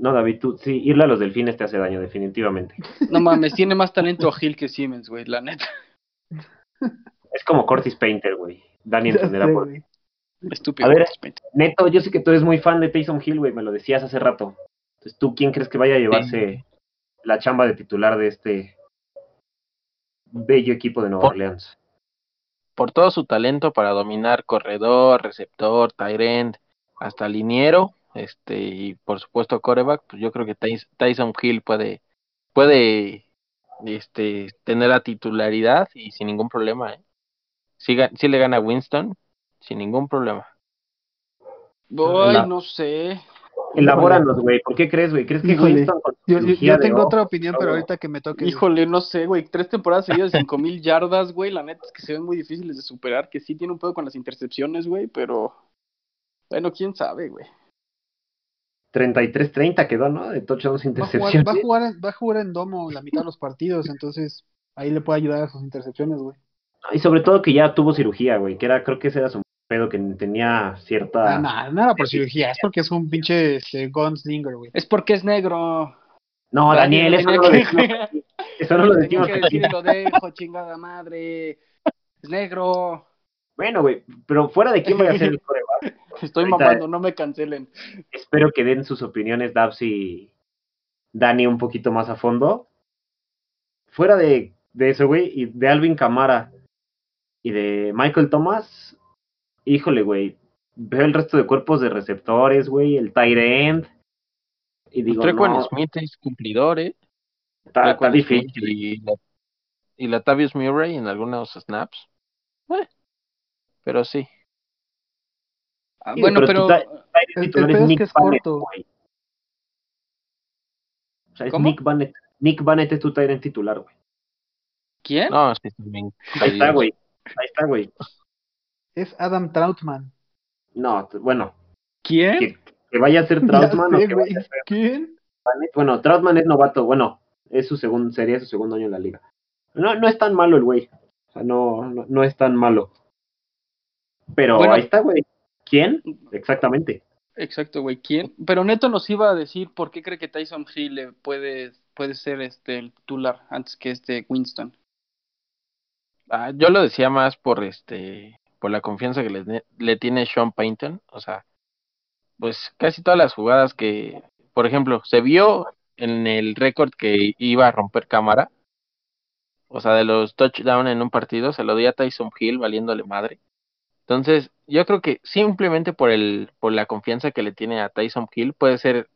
No, David, tú, sí, irle a los delfines te hace daño, definitivamente. No mames, tiene más talento Gil que Siemens, güey, la neta. Es como Curtis Painter, güey. Dani entenderá por güey. Estúpido. A ver. Neto, yo sé que tú eres muy fan de Taysom Hill, güey, me lo decías hace rato. Entonces, ¿tú quién crees que vaya a llevarse la chamba de titular de este bello equipo de Nueva Por- Orleans? Por todo su talento para dominar corredor, receptor, tight end, hasta liniero, este, y por supuesto coreback, pues yo creo que Tys- Tyson Hill puede, puede, este, tener la titularidad y sin ningún problema, ¿eh? Sí le gana a Winston, sin ningún problema. Ay, La- no sé. Elabóranos, güey. ¿Por qué crees, güey? ¿Crees que Híjole. Winston con Yo, yo- tengo otra opinión, pero ahorita que me toque. Híjole, no sé, güey. Tres temporadas seguidas de 5000 yardas, güey. La neta es que se ven muy difíciles de superar. Que sí tiene un pedo con las intercepciones, güey. Pero. Bueno, quién sabe, güey. 33-30 quedó, ¿no? De touchdowns Va a, jugar, intercepciones. va, a jugar, en- va a jugar en domo la mitad de los partidos, entonces ahí le puede ayudar a sus intercepciones, güey. Y sobre todo que ya tuvo cirugía, güey. Que era, creo que ese era su pedo, que tenía cierta... Ah, no, no era por cirugía, es porque es un pinche este, gunslinger, güey. Es porque es negro. No, Daniel, eso no lo decimos aquí. Eso no lo decimos que aquí. decir y lo dejo, chingada madre. Es negro. Bueno, güey, pero fuera de quién vaya a ser el coreback, Estoy Ahorita- mamando, no me cancelen. espero que den sus opiniones Dabs y Dani un poquito más a fondo. Fuera de, de eso, güey, y de Alvin Camara y de Michael Thomas, híjole, güey, veo el resto de cuerpos de receptores, güey, el tight end, y digo, Trequan no, Smith es cumplidor, ¿eh? está, está difícil. y, la, y Latavius Murray en algunos snaps. Eh, pero sí. Ah, Sí, bueno, pero el- el es Nick que es Bannett, corto. güey. O sea, es ¿Cómo? Nick Bannett. Nick Bannett es tu end titular, güey. ¿Quién? No, sí, también. Ahí está, güey. Ahí está, güey. Es Adam Troutman. No, bueno, ¿Quién? que, que vaya a ser Troutman o que güey. vaya a ser ¿Quién? Bannett. Bueno, Troutman es novato, bueno, es su segundo, sería su segundo año en la liga. No, no es tan malo el güey. O sea, no, no, no es tan malo. Pero Bueno. ahí está, güey. ¿Quién? Exactamente. Exacto, güey. ¿Quién? Pero Neto nos iba a decir por qué cree que Tyson Hill le puede, puede ser este el titular antes que este Winston. Ah, yo lo decía más por este por la confianza que le, le tiene Sean Payton, o sea, pues casi todas las jugadas que, por ejemplo, se vio en el récord que iba a romper cámara, o sea, de los touchdowns en un partido, se lo dio a Tyson Hill valiéndole madre. Entonces, yo creo que simplemente por el por la confianza que le tiene a Tyson Hill puede ser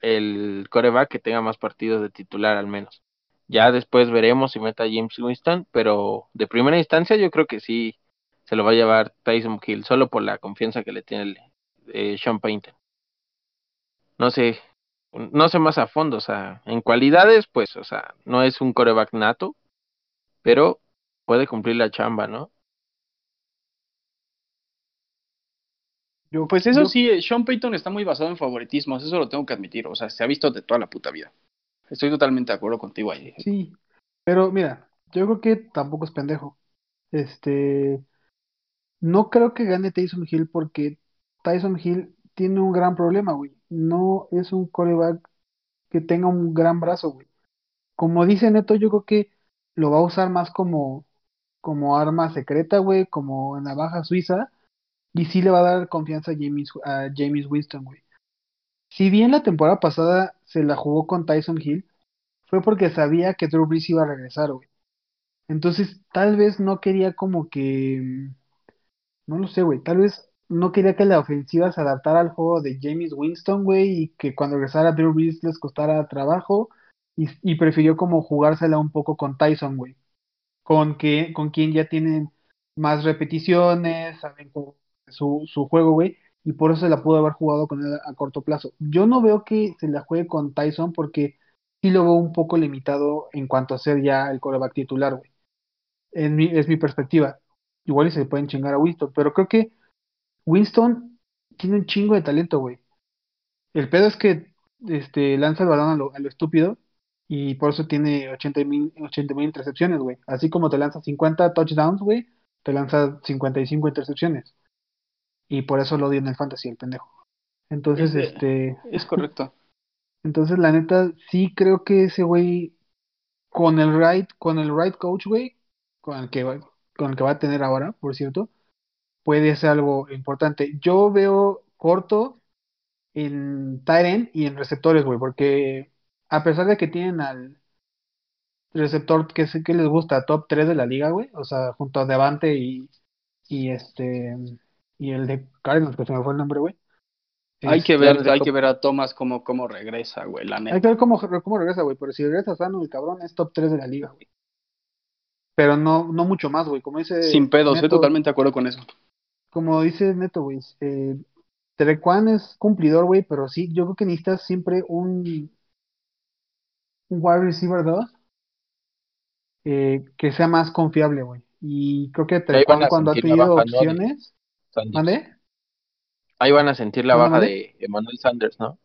el coreback que tenga más partidos de titular al menos. Ya después veremos si meta a James Winston, pero de primera instancia yo creo que sí se lo va a llevar Tyson Hill, solo por la confianza que le tiene eh, Sean Payton. No sé, no sé más a fondo, o sea, en cualidades, pues, o sea, no es un coreback nato, pero puede cumplir la chamba, ¿no? Yo, Pues eso yo- sí, eh, Sean Payton está muy basado en favoritismos, eso lo tengo que admitir, o sea, se ha visto de toda la puta vida. Estoy totalmente de acuerdo contigo ahí. Sí, pero mira, yo creo que tampoco es pendejo. Este, no creo que gane Tyson Hill porque Tyson Hill tiene un gran problema, güey. No es un coreback que tenga un gran brazo, güey. Como dice Neto, yo creo que lo va a usar más como, como arma secreta, güey, como navaja suiza, y sí le va a dar confianza a James, a James Winston, güey. Si bien la temporada pasada se la jugó con Tyson Hill, fue porque sabía que Drew Brees iba a regresar, güey. Entonces, tal vez no quería como que, mm, no lo sé, güey, tal vez no quería que la ofensiva se adaptara al juego de James Winston, güey, y que cuando regresara Drew Brees les costara trabajo, y, prefirió como jugársela un poco con Tyson, güey, con que, con quien ya tienen más repeticiones, saben cómo su, su juego, güey, y por eso se la pudo haber jugado con él a corto plazo. Yo no veo que se la juegue con Tyson porque sí lo veo un poco limitado en cuanto a ser ya el coreback titular, güey. Es mi, es mi perspectiva. Igual y se pueden chingar a Winston, pero creo que Winston tiene un chingo de talento, güey. El pedo es que este, lanza el balón a lo, a lo estúpido y por eso tiene 80 mil 80 mil intercepciones, güey. Así como te lanza 50 touchdowns, güey, te lanza 55 intercepciones. Y por eso lo odio en el fantasy, el pendejo. Entonces, Es este, Es correcto. Entonces, la neta, sí creo que ese güey, con el right, con el right coach, güey, con el que va, con el que va a tener ahora, por cierto, puede ser algo importante. Yo veo corto en Tyrant y en receptores, güey, porque a pesar de que tienen al receptor que sé que les gusta, top 3 de la liga, güey, o sea, junto a Devante y, y este y el de Cardinals, que se me fue el nombre, güey. Hay que Este, ver, hay top- que ver a Thomas cómo, cómo regresa, güey, la Hay neta. que ver cómo, cómo regresa, güey, pero si regresa sano, el cabrón es top 3 de la liga, güey. Pero no, no mucho más, güey, como dice Sin pedos, estoy totalmente de acuerdo con eso. como dice Neto, güey, eh, Trecuan es cumplidor, güey, pero sí, yo creo que necesitas siempre un, un wide receiver 2 eh, que sea más confiable, güey. Y creo que Trecuan cuando ha tenido opciones, Sanders. ¿mande? Ahí van a sentir la ¿Mande, baja mande? de Emmanuel Sanders, ¿no?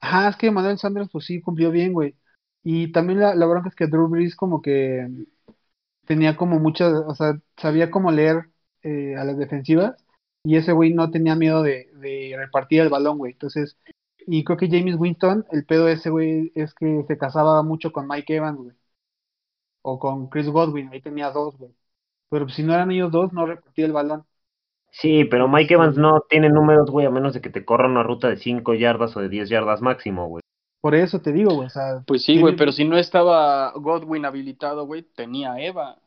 Ajá, es que Manuel Sanders, pues sí, cumplió bien, güey. Y también la, la bronca es que Drew Brees como que tenía como muchas, o sea, sabía cómo leer eh, a las defensivas y ese güey no tenía miedo de, de repartir el balón, güey. Entonces, y creo que James Winston, el pedo de ese güey es que se casaba mucho con Mike Evans, güey. O con Chris Godwin, ahí tenía dos, güey. Pero si no eran ellos dos, no repartía el balón. Sí, pero Mike Evans no tiene números, güey, a menos de que te corra una ruta de 5 yardas o de 10 yardas máximo, güey. por eso te digo, güey, o sea, Pues sí, tiene- güey, pero si no estaba Godwin habilitado, güey, tenía a Eva.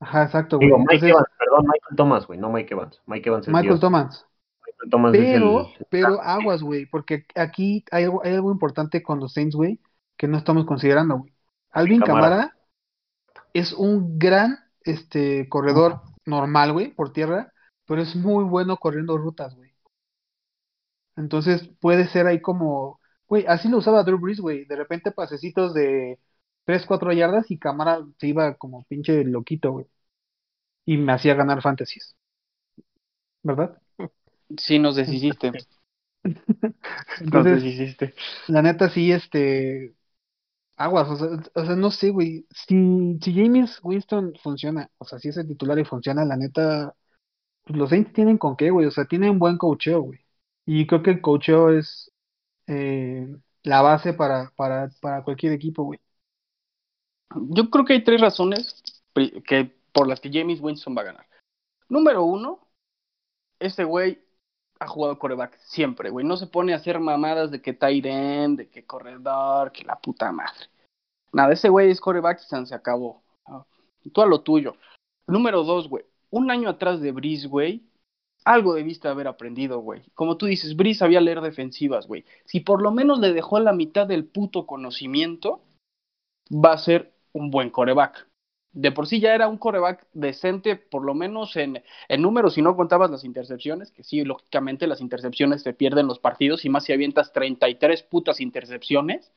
Ajá, exacto, güey. Digo, Mike Entonces, Evans, perdón, Michael Thomas, güey, no Mike Evans. Mike Evans es Michael Dios. Thomas. Michael Thomas es Pero, el... pero aguas, güey, porque aquí hay algo, hay algo importante con los Saints, güey, que no estamos considerando, güey. Alvin. Camara es un gran este corredor normal, güey, por tierra, pero es muy bueno corriendo rutas, güey. Entonces puede ser ahí como, güey, así lo usaba Drew Brees, güey, de repente pasecitos de 3, 4 yardas y Camara se iba como pinche loquito, güey. Y me hacía ganar fantasies. ¿Verdad? Sí, nos deshiciste. Nos deshiciste. La neta sí, este, aguas, o sea, o sea, no sé, güey, si, si James Winston funciona, o sea, si es el titular y funciona, la neta, los Saints tienen con qué, güey, o sea, tienen buen coacheo, güey, y creo que el coacheo es eh, la base para, para, para cualquier equipo, güey. Yo creo que hay tres razones que por las que James Winston va a ganar. Número uno, ese güey ha jugado coreback siempre, güey. No se pone a hacer mamadas de que tight de que corredor, que la puta madre. Nada, ese güey es coreback y se acabó. Ah, Tú a lo tuyo. Número dos, güey. Un año atrás de Breeze, güey, algo debiste haber aprendido, güey. Como tú dices, Breeze sabía leer defensivas, güey. Si por lo menos le dejó la mitad del puto conocimiento, va a ser un buen coreback. De por sí ya era un coreback decente, por lo menos en, en números, si no contabas las intercepciones, que sí, lógicamente las intercepciones te pierden los partidos, y más si avientas 33 putas intercepciones,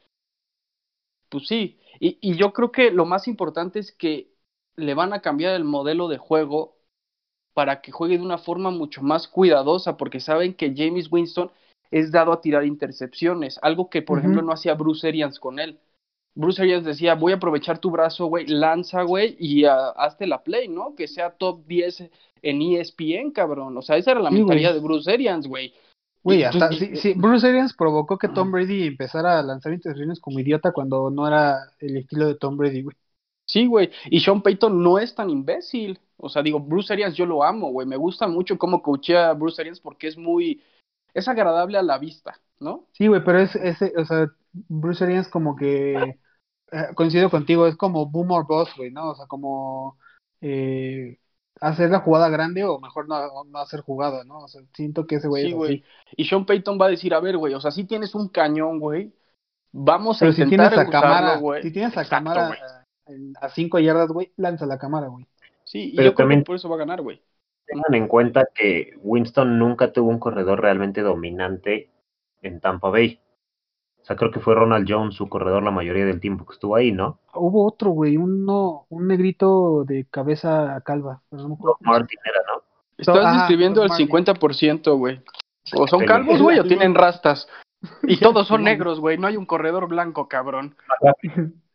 pues sí. Y yo creo que lo más importante es que le van a cambiar el modelo de juego para que juegue de una forma mucho más cuidadosa, porque saben que James Winston es dado a tirar intercepciones, algo que, por ejemplo, no hacía Bruce Arians con él. Bruce Arians decía, voy a aprovechar tu brazo, güey, lanza, güey, y ah, hazte la play, ¿no? Que sea top 10 en ESPN, cabrón. O sea, esa era la Sí, mentalidad de Bruce Arians, güey. Güey, hasta, y- sí, sí, Bruce Arians provocó que Tom Brady empezara a lanzar intercepciones como idiota cuando no era el estilo de Tom Brady, güey. Sí, güey. Y Sean Payton no es tan imbécil. O sea, digo, Bruce Arians yo lo amo, güey. Me gusta mucho cómo coachea a Bruce Arians porque es muy... Es agradable a la vista, ¿no? Sí, güey, pero es ese, o sea, Bruce Arians como que eh, coincido contigo, es como boom or bust, güey, ¿no? O sea, como eh, hacer la jugada grande o mejor no, no hacer jugada, ¿no? O sea, siento que ese güey Sí, güey. Y Sean Payton va a decir, a ver, güey, o sea, si tienes un cañón, güey, vamos a Pero si intentar tienes a cámara, güey. si tienes a Exacto, cámara güey. A, en- a cinco yardas, güey, lanza la cámara, güey. Sí, y Pero yo creo también- que por eso va a ganar, güey. Tengan en cuenta que Winston nunca tuvo un corredor realmente dominante en Tampa Bay. O sea, creo que fue Ronald Jones su corredor la mayoría del tiempo que estuvo ahí, ¿no? Hubo otro, güey, uno, un negrito de cabeza calva. pero no se- Martin era, ¿no? Estás Ajá, describiendo el Martin. 50%, güey. O son calvos, güey, o tienen rastas. Y todos son negros, güey. No hay un corredor blanco, cabrón.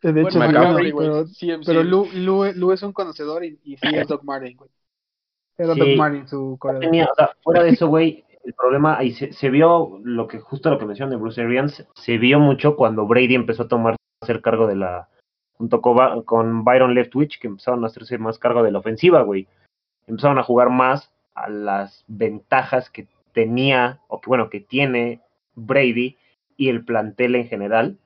De hecho, Bueno, McCaffrey, pero, CMC. pero Lu, Lu, Lu es un conocedor y, y sí es Doc Martin, güey. Era Sí. Doc Martin su corredor. tenía, o sea, fuera de eso, güey, el problema, ahí se, se, vio lo que, justo lo que mencionó de Bruce Arians, se vio mucho cuando Brady empezó a tomar, a hacer cargo de la, junto con, con Byron Leftwich, que empezaron a hacerse más cargo de la ofensiva, güey. Empezaron a jugar más a las ventajas que tenía, o que bueno, que tiene Brady y el plantel en general.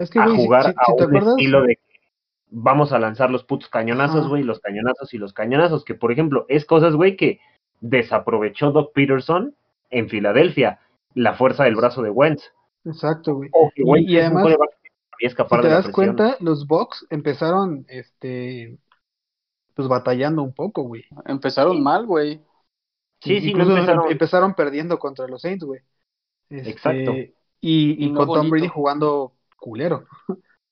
Es que, a güey, jugar si- a si un acuerdas- estilo de que vamos a lanzar los putos cañonazos, güey, los cañonazos y los cañonazos, que por ejemplo, es cosas, güey, que desaprovechó Doc Peterson en Filadelfia, la fuerza del brazo de Wentz. Exacto, güey. O que Y- y además, Si te das cuenta, los Bucks empezaron, este, pues batallando un poco, güey. Empezaron mal, güey. Sí, sí, no Incluso empezaron- em- empezaron perdiendo contra los Saints, güey. Este, Exacto. Y, y Y no con Tom bonito. Brady jugando culero.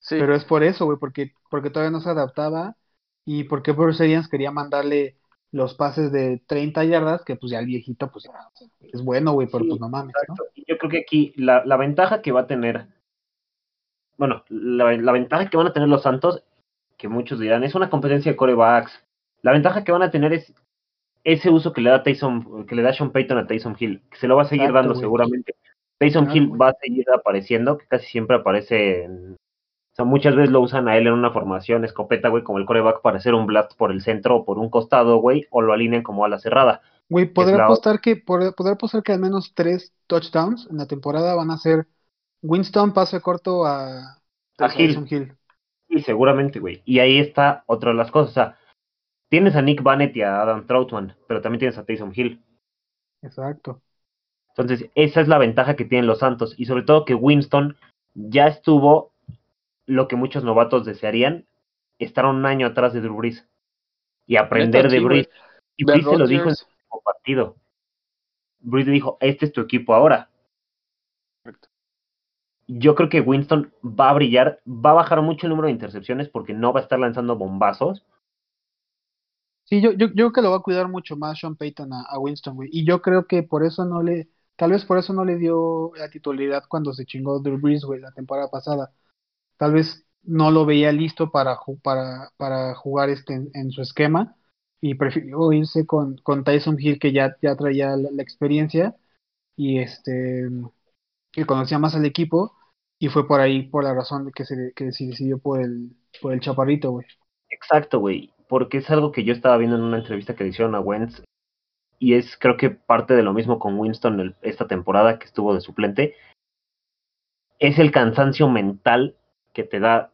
Sí. Pero es por eso, güey, porque, porque todavía no se adaptaba y porque Bruce Arians quería mandarle los pases de 30 yardas, que pues ya el viejito, pues ya es bueno, güey, pero Sí, pues no mames, yo creo que aquí la, la ventaja que va a tener, bueno, la, la ventaja que van a tener los Santos, que muchos dirán, es una competencia de corebacks. La ventaja que van a tener es ese uso que le da Taysom, que le da Sean Payton a Taysom Hill, que se lo va a seguir Exacto, dando seguramente. Taysom Claro, Hill va a seguir apareciendo, que casi siempre aparece en, o sea, muchas veces lo usan a él en una formación escopeta, güey, como el coreback para hacer un blast por el centro o por un costado, güey, o lo alinean como a la cerrada. Güey, la- apostar que, apostar que al menos tres touchdowns en la temporada van a ser Winston pase corto a, A Hill. Sí, seguramente, güey. Y ahí está otra de las cosas. O sea, tienes a Nick Bannett y a Adam Troutman, pero también tienes a Taysom Hill. Exacto. Entonces, esa es la ventaja que tienen los Santos. Y sobre todo que Winston ya estuvo lo que muchos novatos desearían, estar un año atrás de Drew Brees. Y aprender Neta, de sí. Brees. Y Brees se lo dijo en su último partido. Brees le dijo, este es tu equipo ahora. Correcto. Yo creo que Winston va a brillar, va a bajar mucho el número de intercepciones porque no va a estar lanzando bombazos. Sí, yo, yo, yo creo que lo va a cuidar mucho más Sean Payton a, a Winston, güey. Y yo creo que por eso no le, tal vez por eso no le dio la titularidad cuando se chingó Drew Brees, güey, la temporada pasada. Tal vez no lo veía listo para, para, para jugar este en, su esquema y prefirió irse con, con Tyson Hill que ya, ya traía la, experiencia y este que conocía más al equipo y fue por ahí por la razón que se, que se decidió por el, por el chaparrito, güey. Exacto, güey, porque es algo que yo estaba viendo en una entrevista que le hicieron a Wentz y es creo que parte de lo mismo con Winston esta temporada que estuvo de suplente. Es el cansancio mental que te da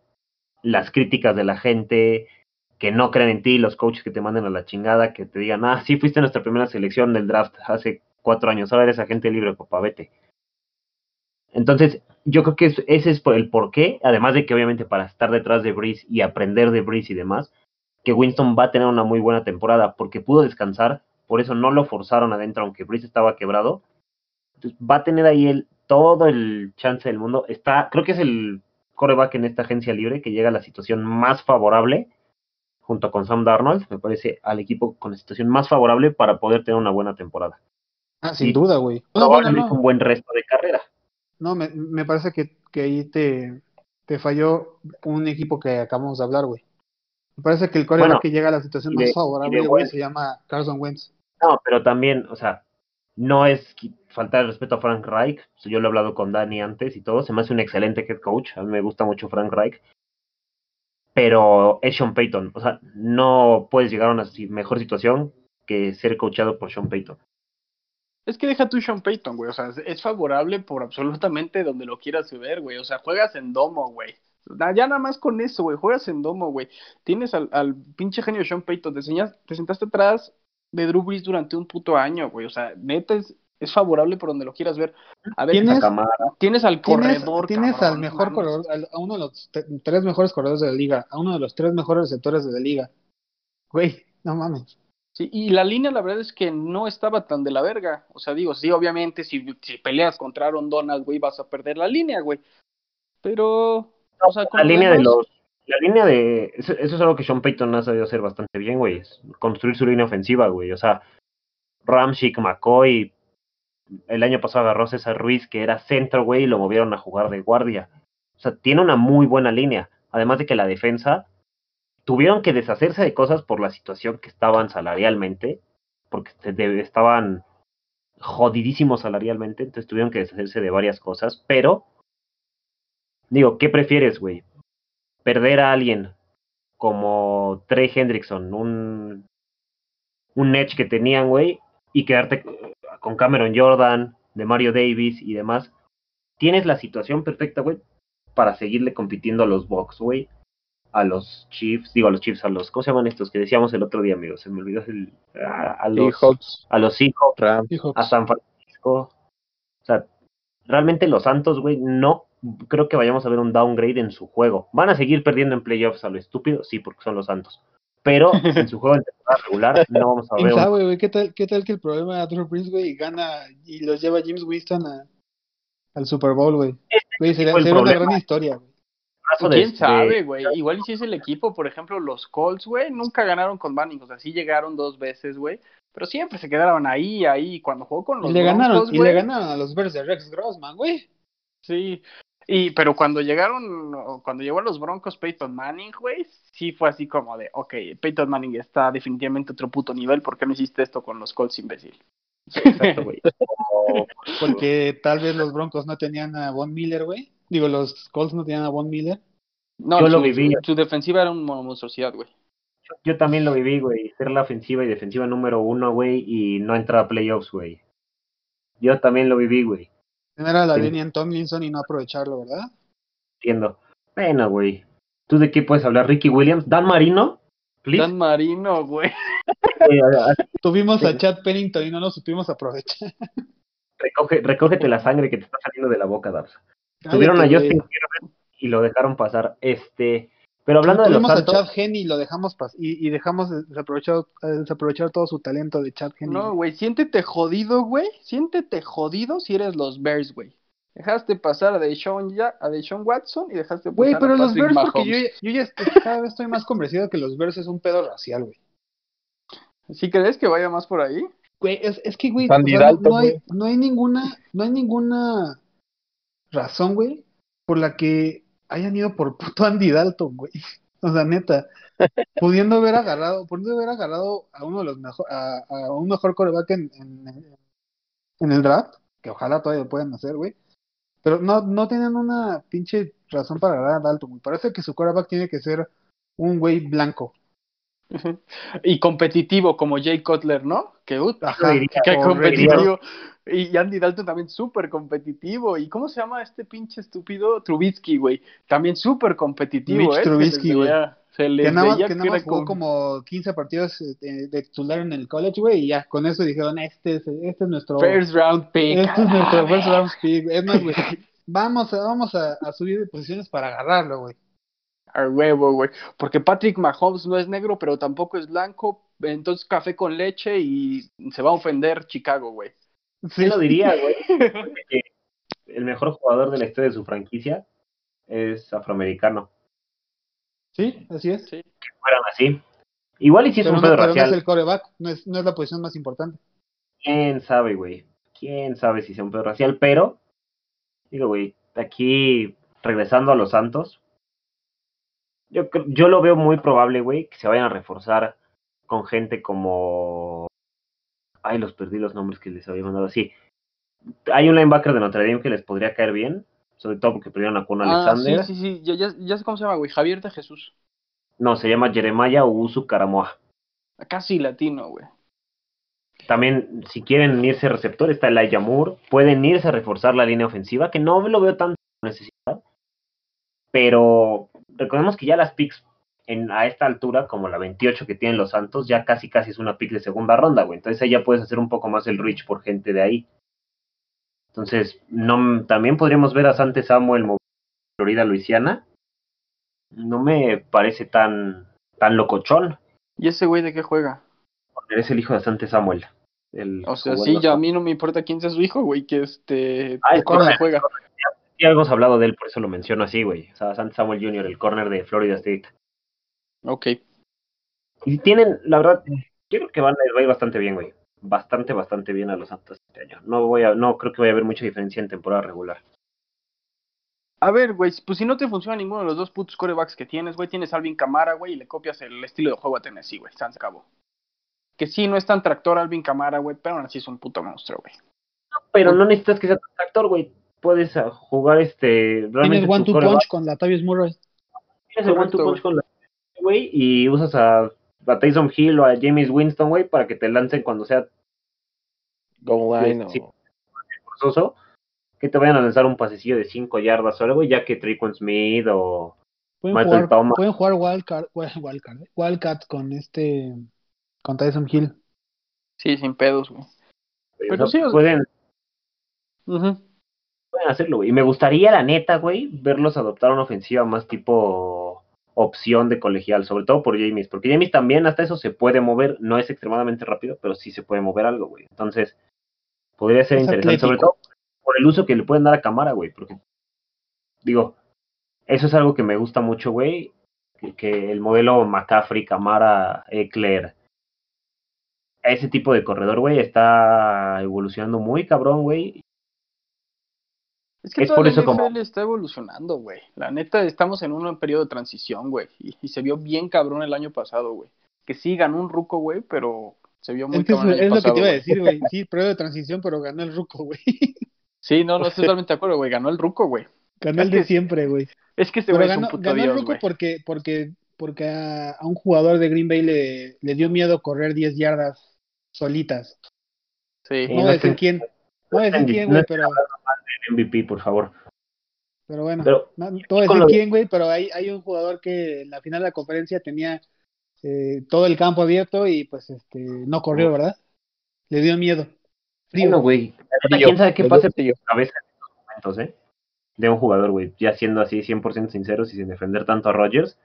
las críticas de la gente que no creen en ti, los coaches que te manden a la chingada, que te digan, ah, sí fuiste nuestra primera selección del draft hace cuatro años, ahora eres agente libre, papá, vete. Entonces, yo creo que es- ese es el porqué, además de que obviamente para estar detrás de Breeze y aprender de Breeze y demás, que Winston va a tener una muy buena temporada porque pudo descansar, por eso no lo forzaron adentro, aunque Breeze estaba quebrado. Entonces, va a tener ahí el, todo el chance del mundo. Está, creo que es el coreback en esta agencia libre que llega a la situación más favorable, junto con Sam Darnold, me parece al equipo con la situación más favorable para poder tener una buena temporada. Ah, sin duda, güey. No, bueno, no. un buen resto de carrera. No, me, me parece que, que ahí te, te falló un equipo que acabamos de hablar, güey. Me parece que el coreback Bueno, que llega a la situación más de- favorable, güey, se llama Carson Wentz. No, pero también, o sea, no es faltar el respeto a Frank Reich. Yo lo he hablado con Dani antes y todo. Se me hace un excelente head coach. A mí me gusta mucho Frank Reich. Pero es Sean Payton. O sea, no puedes llegar a una mejor situación que ser coachado por Sean Payton. Es que deja tú Sean Payton, güey. O sea, es- favorable por absolutamente donde lo quieras ver, güey. O sea, juegas en domo, güey. Ya nada más con eso, güey. Juegas en domo, güey. Tienes al, al pinche genio Sean Payton. Te, enseñas, te sentaste atrás de Drew Brees durante un puto año, güey. O sea, neta es, es favorable por donde lo quieras ver. A ver, ¿Tienes- Camara, tienes al corredor, tienes cabrón, al mejor corredor, al- a uno de los te- tres mejores corredores de la liga, a uno de los tres mejores receptores de la liga. Güey, no mames. Sí, y la línea la verdad es que no estaba tan de la verga. O sea, digo, sí, obviamente si, si peleas contra Aaron Donald, güey, vas a perder la línea, güey. Pero, o sea, la línea de los. La línea de. Eso, es algo que Sean Payton ha sabido hacer bastante bien, güey. Construir su línea ofensiva, güey. O sea, Ramchick, McCoy. El año pasado agarró César Ruiz, que era centro, güey, y lo movieron a jugar de guardia. O sea, tiene una muy buena línea. Además de que la defensa tuvieron que deshacerse de cosas por la situación que estaban salarialmente, porque estaban jodidísimos salarialmente, entonces tuvieron que deshacerse de varias cosas, pero digo, ¿qué prefieres, güey? Perder a alguien como Trey Hendrickson, un un edge que tenían, güey, y quedarte con Cameron Jordan, de Mario Davis y demás. Tienes la situación perfecta, güey, para seguirle compitiendo a los Bucks, güey. A los Chiefs, digo a los Chiefs, a los, ¿cómo se llaman estos? Que decíamos el otro día, amigos, se me olvidó el, a, a los Seahawks, a los. Seahawks. a San Francisco. O sea, realmente los Santos, güey, no creo que vayamos a ver un downgrade en su juego. Van a seguir perdiendo en playoffs a lo estúpido, sí, porque son los Santos. Pero en su juego en temporada regular no vamos a ¿Quién ver un sabe, güey? ¿Qué tal, ¿Qué tal que el problema de Drew Brees, güey, gana y los lleva James Winston a, al Super Bowl, güey? Sería, una problema. gran historia, güey. de- ¿Quién de- sabe, güey? Igual y si es el equipo, por ejemplo, los Colts, güey, nunca ganaron con Manning. O sea, sí llegaron dos veces, güey. Pero siempre se quedaron ahí, ahí. Cuando jugó con los Y le ganaron, y güey, le ganaron a los Bears de Rex Grossman, güey. Sí. Y, pero cuando llegaron, cuando llegó a los Broncos Peyton Manning, güey, sí fue así como de, ok, Peyton Manning está definitivamente a otro puto nivel, ¿por qué no hiciste esto con los Colts, imbécil? Exacto, güey. Porque tal vez los Broncos no tenían a Von Miller, güey. Digo, los Colts no tenían a Von Miller. No, Yo su, lo viví. Su, su defensiva era una monstruosidad, güey. Yo también lo viví, güey. Ser la ofensiva y defensiva número uno, güey, y no entrar a playoffs, güey. Yo también lo viví, güey. Tener a la Sí. línea en Tomlinson y no aprovecharlo, ¿verdad? Entiendo. Bueno, güey. ¿Tú de qué puedes hablar? ¿Ricky Williams? ¿Dan Marino? Please. Dan Marino, güey. Eh, Tuvimos a Chad Pennington y no lo supimos aprovechar. recoge, recógete la sangre que te está saliendo de la boca, Dabs. Tuvieron a Justin. Herbert y lo dejaron pasar. Este. Pero hablando de los Tuvimos a Santos, Chad Henne y lo dejamos pas y, y dejamos desaprovechar, eh, desaprovechar todo su talento de Chad Henne. No, güey, siéntete jodido, güey. Siéntete jodido si eres los Bears, güey. Dejaste pasar a Deshaun, ya, a Deshaun Watson y dejaste pasar Güey, a pero los Bears, porque yo, ya- yo ya estoy- cada vez estoy más convencido que los Bears es un pedo racial, güey. ¿Sí crees que vaya más por ahí? Güey, es, es que, güey, Andy o sea, no, hay, no hay ninguna, no hay ninguna razón, güey, por la que hayan ido por puto Andy Dalton, güey. O sea, neta, pudiendo haber agarrado, pudiendo haber agarrado a uno de los mejor, a, a un mejor coreback en, en, en el draft, que ojalá todavía lo puedan hacer, güey. Pero no, no tienen una pinche razón para agarrar a Dalton, güey. Parece que su coreback tiene que ser un güey blanco. Y competitivo como Jay Cutler, ¿no? Que, uh, Ajá, qué correcto. competitivo. Y Andy Dalton también súper competitivo. ¿Y cómo se llama este pinche estúpido? Trubisky, güey. También súper competitivo, Mitch ¿eh? Trubisky, güey. veía- Se les Que nada más, que nada jugó como 15 partidos eh, de titular en el college, güey, y ya con eso dijeron, este es, este es nuestro, First round pick. este es nuestro first round pick. Es más, güey, vamos a, vamos a, a subir de posiciones para agarrarlo, güey. A huevo, güey. Porque Patrick Mahomes no es negro, pero tampoco es blanco. Entonces café con leche y se va a ofender Chicago, güey. Sí, ¿quién lo diría, güey? Que el mejor jugador de la historia de su franquicia es afroamericano. sí, así es. Sí. Fueran así. Igual y si es pero un no, pedo pero no es racial. el coreback, no es, no es la posición más importante. ¿Quién sabe, güey? ¿Quién sabe si sea un pedo racial? Pero, digo, güey, aquí regresando a los Santos, yo, yo lo veo muy probable, güey, que se vayan a reforzar con gente como... Ay, los perdí los nombres que les había mandado así. Hay un linebacker de Notre Dame que les podría caer bien, sobre todo porque perdieron a Kun Ah, Alexander. sí, sí, sí. Ya, ya, ya sé cómo se llama, güey. Javier de Jesús. No, se llama Jeremiah Usu Karamoa. Casi latino, güey. También, si quieren irse receptor, está Elijah Moore. Pueden irse a reforzar la línea ofensiva, que no lo veo tanto necesidad. Pero recordemos que ya las picks en, a esta altura, como la 28 que tienen los Santos, ya casi casi es una pick de segunda ronda, güey. Entonces ahí ya puedes hacer un poco más el reach por gente de ahí. Entonces, no, también podríamos ver a Sante Samuel Florida, Luisiana. No me parece tan, tan locochón, ¿Y ese güey de qué juega? porque es el hijo de Sante Samuel. El O sea, sí, ya a mí no me importa quién sea su hijo, güey, que este... Ah, qué correcto. juega. Ya hemos hablado de él, por eso lo menciono así, güey. O sea, Sante Samuel Jr., el corner de Florida State. Ok. Y tienen, la verdad, yo creo que van a ir, bastante bien, güey. Bastante, bastante bien a los Santos este año. No voy a, no creo que vaya a haber mucha diferencia en temporada regular. A ver, güey, pues si no te funciona ninguno de los dos putos corebacks que tienes, güey, tienes a Alvin Camara, güey, y le copias el estilo de juego a Tennessee, güey, se acabó. Que sí, no es tan tractor Alvin Camara, güey, pero aún así es un puto monstruo, güey. Pero no necesitas que sea tu actor, güey. Puedes ah, jugar este. Realmente Tienes one tu two coreback, punch con Latavius Murray. Tienes el one two Correcto, punch con la güey y usas a, a Tyson Hill o a James Winston, güey, para que te lancen cuando sea Goal line Sí. o- forzoso. Que te vayan a lanzar un pasecillo de 5 yardas o algo, ya que Triquan Smith o. Pueden Michael jugar, Thomas. pueden jugar Wildcat, Wildcat, ¿eh? Wildcat con este. con Tyson Hill. Sí, sin pedos, güey. Pero o sea, sí, o sea- pueden, pueden hacerlo, güey. Y me gustaría, la neta, güey, verlos adoptar una ofensiva más tipo opción de colegial, sobre todo por James, porque James también hasta eso se puede mover, no es extremadamente rápido, pero sí se puede mover algo, güey. Entonces, podría ser Es interesante, sobre todo por el uso que le pueden dar a Camara, güey, porque, digo, eso es algo que me gusta mucho, güey, que, que el modelo McCaffrey, Camara, Eckler, ese tipo de corredor, güey, está evolucionando muy cabrón, güey, Es que Es toda por la eso como- está evolucionando, güey. La neta, estamos en un periodo de transición, güey. Y, y se vio bien cabrón el año pasado, güey. Que sí ganó un ruco, güey, pero se vio muy cabrón el es año lo que te iba a decir, güey. Sí, periodo de transición, pero ganó el Ruco, güey. Sí, no, no estoy totalmente de acuerdo, güey. Ganó el ruco, güey. Ganó el de que- siempre, güey. Es que este Pero güey es un ganó, puto ganó el Ruco porque, porque, porque a, a un jugador de Green Bay le, le dio miedo correr 10 yardas solitas. Sí. Sí, No voy no a decir estén- quién. No voy a decir estén- quién, güey, estén pero, MVP, por favor. pero bueno. Pero No, decir lo de- quién, güey, pero hay, hay un jugador que en la final de la conferencia tenía eh, todo el campo abierto y pues este no corrió, ¿verdad? Le dio miedo. Frío. bueno, güey, quién sabe qué pasa su cabeza en estos momentos, ¿eh? De un jugador, güey, ya siendo así 100% sinceros y sin defender tanto a Rodgers.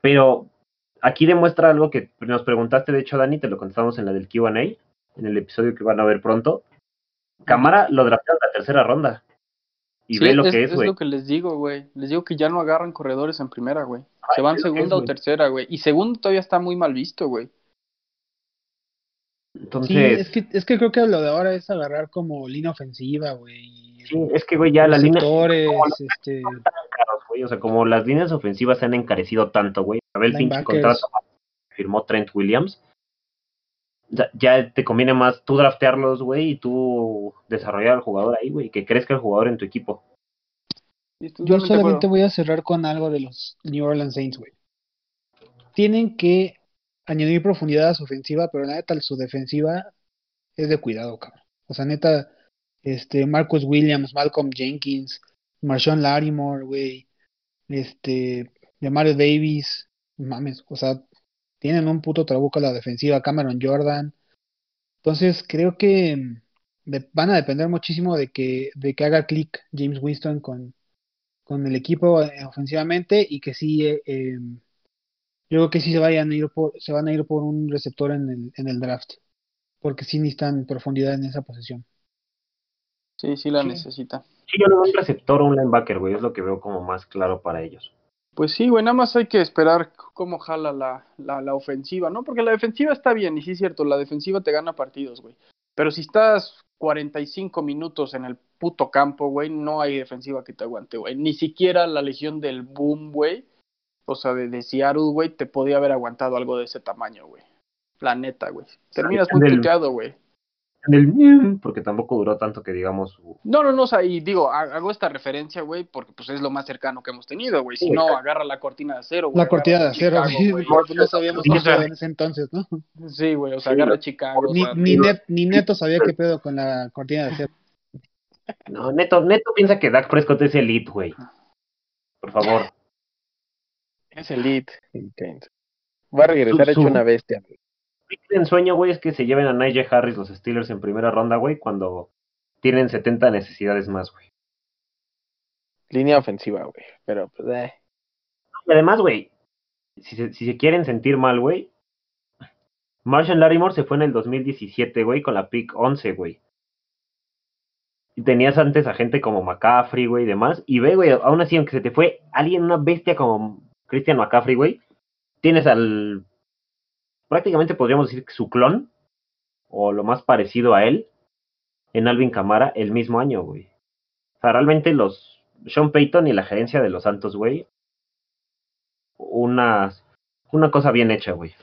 Pero aquí demuestra algo que nos preguntaste, de hecho, Dani, te lo contestamos en la del QA, en el episodio que van a ver pronto. Camara lo draftearon en la tercera ronda. Y Sí, ve lo que es, es güey. lo que les digo, güey. Les digo que ya no agarran corredores en primera, güey. Se van es segunda es, o tercera, güey. Y segundo todavía está muy mal visto, güey. Entonces, Sí, es que, es que creo que lo de ahora es agarrar como línea ofensiva, güey. sí, es que, güey, ya la línea. receptores, como los- este, caros, güey. O sea, como las líneas ofensivas se han encarecido tanto, güey. A ver el pinche contrato que firmó Trent Williams. Ya, ya te conviene más tú draftearlos, güey, y tú desarrollar al jugador ahí, güey. Que crezca el jugador en tu equipo. Yo solamente voy a cerrar con algo de los New Orleans Saints, güey. Tienen que añadir profundidad a su ofensiva, pero la neta su defensiva es de cuidado, cabrón. O sea, neta, este, Marcus Williams, Malcolm Jenkins, Marshawn Larimore, güey, este, de Mario Davis, mames, o sea, tienen un puto trabuco a la defensiva, Cameron Jordan. Entonces, creo que mm, de- van a depender muchísimo de que, de que haga clic James Winston con, con el equipo eh, ofensivamente y que sí, eh, eh, yo creo que sí se vayan a ir por, se van a ir por un receptor en el, en el draft, porque sí necesitan profundidad en esa posición. Sí, sí la Sí. necesita. Sí, yo lo veo un receptor o un linebacker, güey. Es lo que veo como más claro para ellos. Pues sí, güey, nada más hay que esperar cómo jala la, la, la ofensiva, ¿no? Porque la defensiva está bien, y sí es cierto, la defensiva te gana partidos, güey. Pero si estás 45 minutos en el puto campo, güey, no hay defensiva que te aguante, güey. Ni siquiera la legión del boom, güey, o sea, de, de Seattle, güey, te podía haber aguantado algo de ese tamaño, güey. La neta, güey. Terminas muy puteado, güey. En el porque tampoco duró tanto que digamos. No, no, no, o sea, y digo, ha- hago esta referencia, güey, porque pues es lo más cercano que hemos tenido, güey. Si Sí, no, agarra la cortina de acero, güey. La cortina de acero, Chicago, güey, porque no sabíamos qué pedo en ese entonces, ¿no? Sí, güey, o sea, Sí, agarra no. Chicago. o Ni, sea, ni, net, ni Neto sabía qué pedo con la cortina de acero. No, Neto, Neto piensa que Dak Prescott es elite, güey. Por favor. Es elite. intenso. Va a regresar Su- hecho una bestia. güey. Mi ensueño, güey, es que se lleven a Najee Harris los Steelers en primera ronda, güey, cuando tienen 70 necesidades más, güey. Línea ofensiva, güey. Pero, pues, eh. Además, güey, si se, si se quieren sentir mal, güey, Marshall Larimore se fue en el 2017, güey, con la pick 11, güey. Y tenías antes a gente como McCaffrey, güey, y demás. Y ve, güey, aún así, aunque se te fue alguien, una bestia como Christian McCaffrey, güey, tienes al. Prácticamente podríamos decir que su clon, o lo más parecido a él, en Alvin Camara, el mismo año, güey. O sea, realmente los. Sean Payton y la gerencia de los Santos, güey, una, una cosa bien hecha, güey.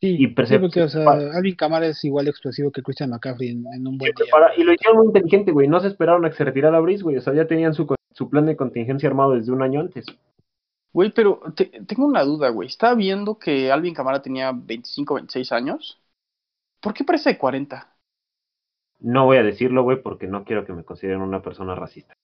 Sí, Y sí, porque, o sea, Alvin Kamara es igual explosivo que Christian McCaffrey en, en un buen día. prepara- y lo hicieron muy inteligente, güey. No se esperaron a que se retirara Brice, güey. O sea, ya tenían su, su plan de contingencia armado desde un año antes. Güey, pero te- tengo una duda, güey. Estaba viendo que Alvin Kamara tenía 25, 26 años. ¿Por qué parece de 40? No voy a decirlo, güey, porque no quiero que me consideren una persona racista.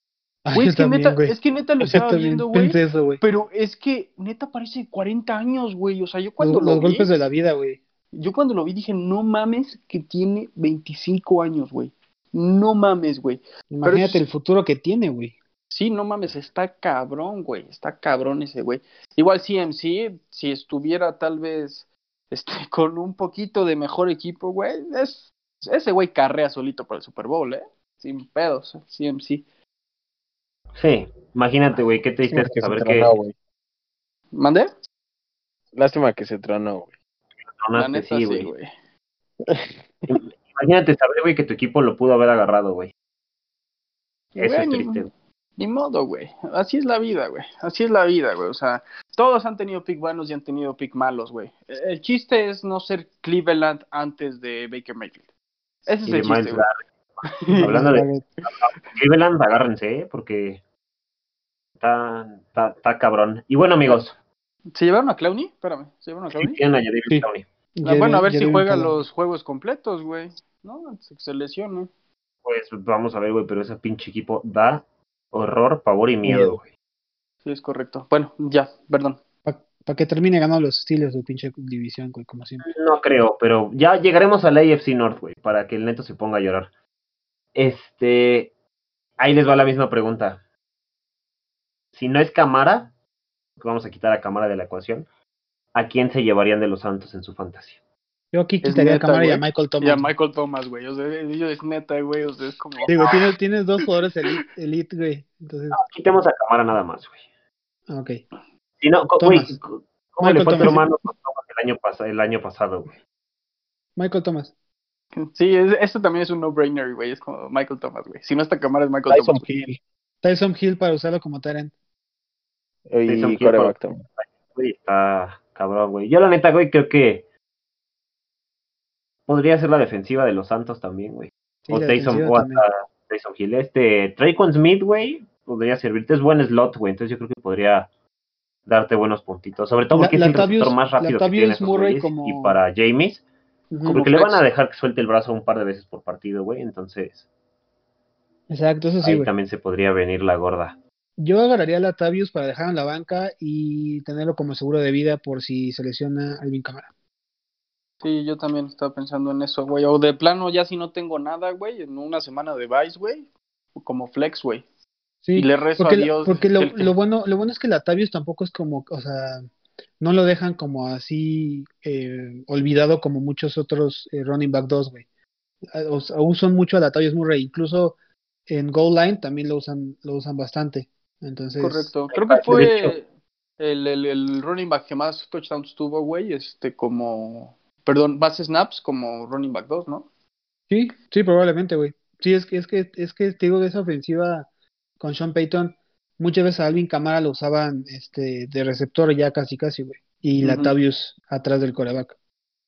Ah, Güey, es que también, neta, güey. es que neta lo Yo estaba viendo, güey. pensé eso, güey. Pero es que neta parece de 40 años, güey. O sea, yo Los, cuando los lo vi, golpes de la vida, güey. yo cuando lo vi dije, no mames que tiene 25 años, güey. No mames, güey. Imagínate es- el futuro que tiene, güey. Sí, no mames, está cabrón, güey. Está cabrón ese güey. Igual CMC, si estuviera tal vez este, con un poquito de mejor equipo, güey, es, ese güey carrea solito para el Super Bowl, ¿eh? Sin pedos, CMC. Sí, imagínate, güey, qué triste Lástima es que saber que tronó, güey. ¿Mandé? Lástima que se tronó, güey. La tronaste, neta, sí, güey. Imagínate saber, güey, que tu equipo lo pudo haber agarrado, güey. Eso es triste. güey. Ni modo, güey. Así es la vida, güey. Así es la vida, güey. O sea, todos han tenido pick buenos y han tenido pick malos, güey. El chiste es no ser Cleveland antes de Baker Mayfield. Ese es el chiste, güey. Hablando de. Cleveland, agárrense, ¿eh? porque está, está, está cabrón. Y bueno, amigos, ¿Se llevaron a Clowney? Espérame, ¿se llevaron a sí Clowney? tienen a Sí. Clowney. Ah, bueno, a ver si juega Clowney. los juegos completos, güey. No, antes de que se lesione. Pues vamos a ver, güey, pero ese pinche equipo da horror, pavor y miedo, güey. Sí, es correcto. Bueno, ya, perdón. Para que termine ganando los Steelers de pinche división, güey, como siempre. No creo, pero ya llegaremos a la AFC North, güey, para que el neto se ponga a llorar. Este, ahí les va la misma pregunta. Si no es Camara, vamos a quitar a Camara de la ecuación, ¿a quién se llevarían de los Santos en su fantasía? Yo aquí quitaría a neta, Camara y a. Michael Thomas. Y a Michael Thomas, güey. O sea, ellos es neta, güey. O sea, es como. Digo, tienes, tienes dos jugadores elite, elite, güey. Entonces, Quitemos a Camara nada más, güey. ah, ok. Si no, güey, ¿cómo le fue Thomas. hermano Thomas el año, pas- el año pasado, güey? Michael Thomas. Sí, es- esto también es un no-brainer, güey. Es como Michael Thomas, güey. Si no está cámara es Michael Tyson Thomas. Hill Tyson Hill para usarlo como Tyrant. y Tyson Hill para-. Güey, está cabrón, güey. Yo la neta, güey, creo que podría ser la defensiva de los Santos también, güey. Sí, o Tyson, hasta Tyson Hill. Este, Traquan Smith, güey, podría servirte. Es buen slot, güey. Entonces yo creo que podría darte buenos puntitos. Sobre todo La- porque es el receptor más rápido que tiene Murray como- Y para James, Ujú. Como porque le van a dejar que suelte el brazo un par de veces por partido, güey. Entonces Exacto, eso sí, ahí también se podría venir la gorda. Yo agarraría a Latavius para dejar en la banca y tenerlo como seguro de vida por si se lesiona Alvin Camara. Sí, yo también estaba pensando en eso, güey. O de plano, ya si no tengo nada, güey, en una semana de Vice, güey. Como flex, güey. Sí, Y le rezo porque, a la- Dios. porque lo, bueno lo bueno es que Latavius tampoco es como, o sea, no lo dejan como así eh, olvidado como muchos otros eh, running back 2, güey. Ah, O sea, usan mucho a Latavius Murray, incluso en goal line también lo usan lo usan bastante. Entonces, Correcto. Creo que fue el, el, el running back que más touchdowns tuvo, güey. Este, como. Perdón, base snaps como running back 2, ¿no? Sí, sí, probablemente, güey. Sí, es que, es que, es que te digo de esa ofensiva con Sean Payton, muchas veces a Alvin Kamara lo usaban este de receptor ya casi casi, güey. Y. Latavius atrás del coreback.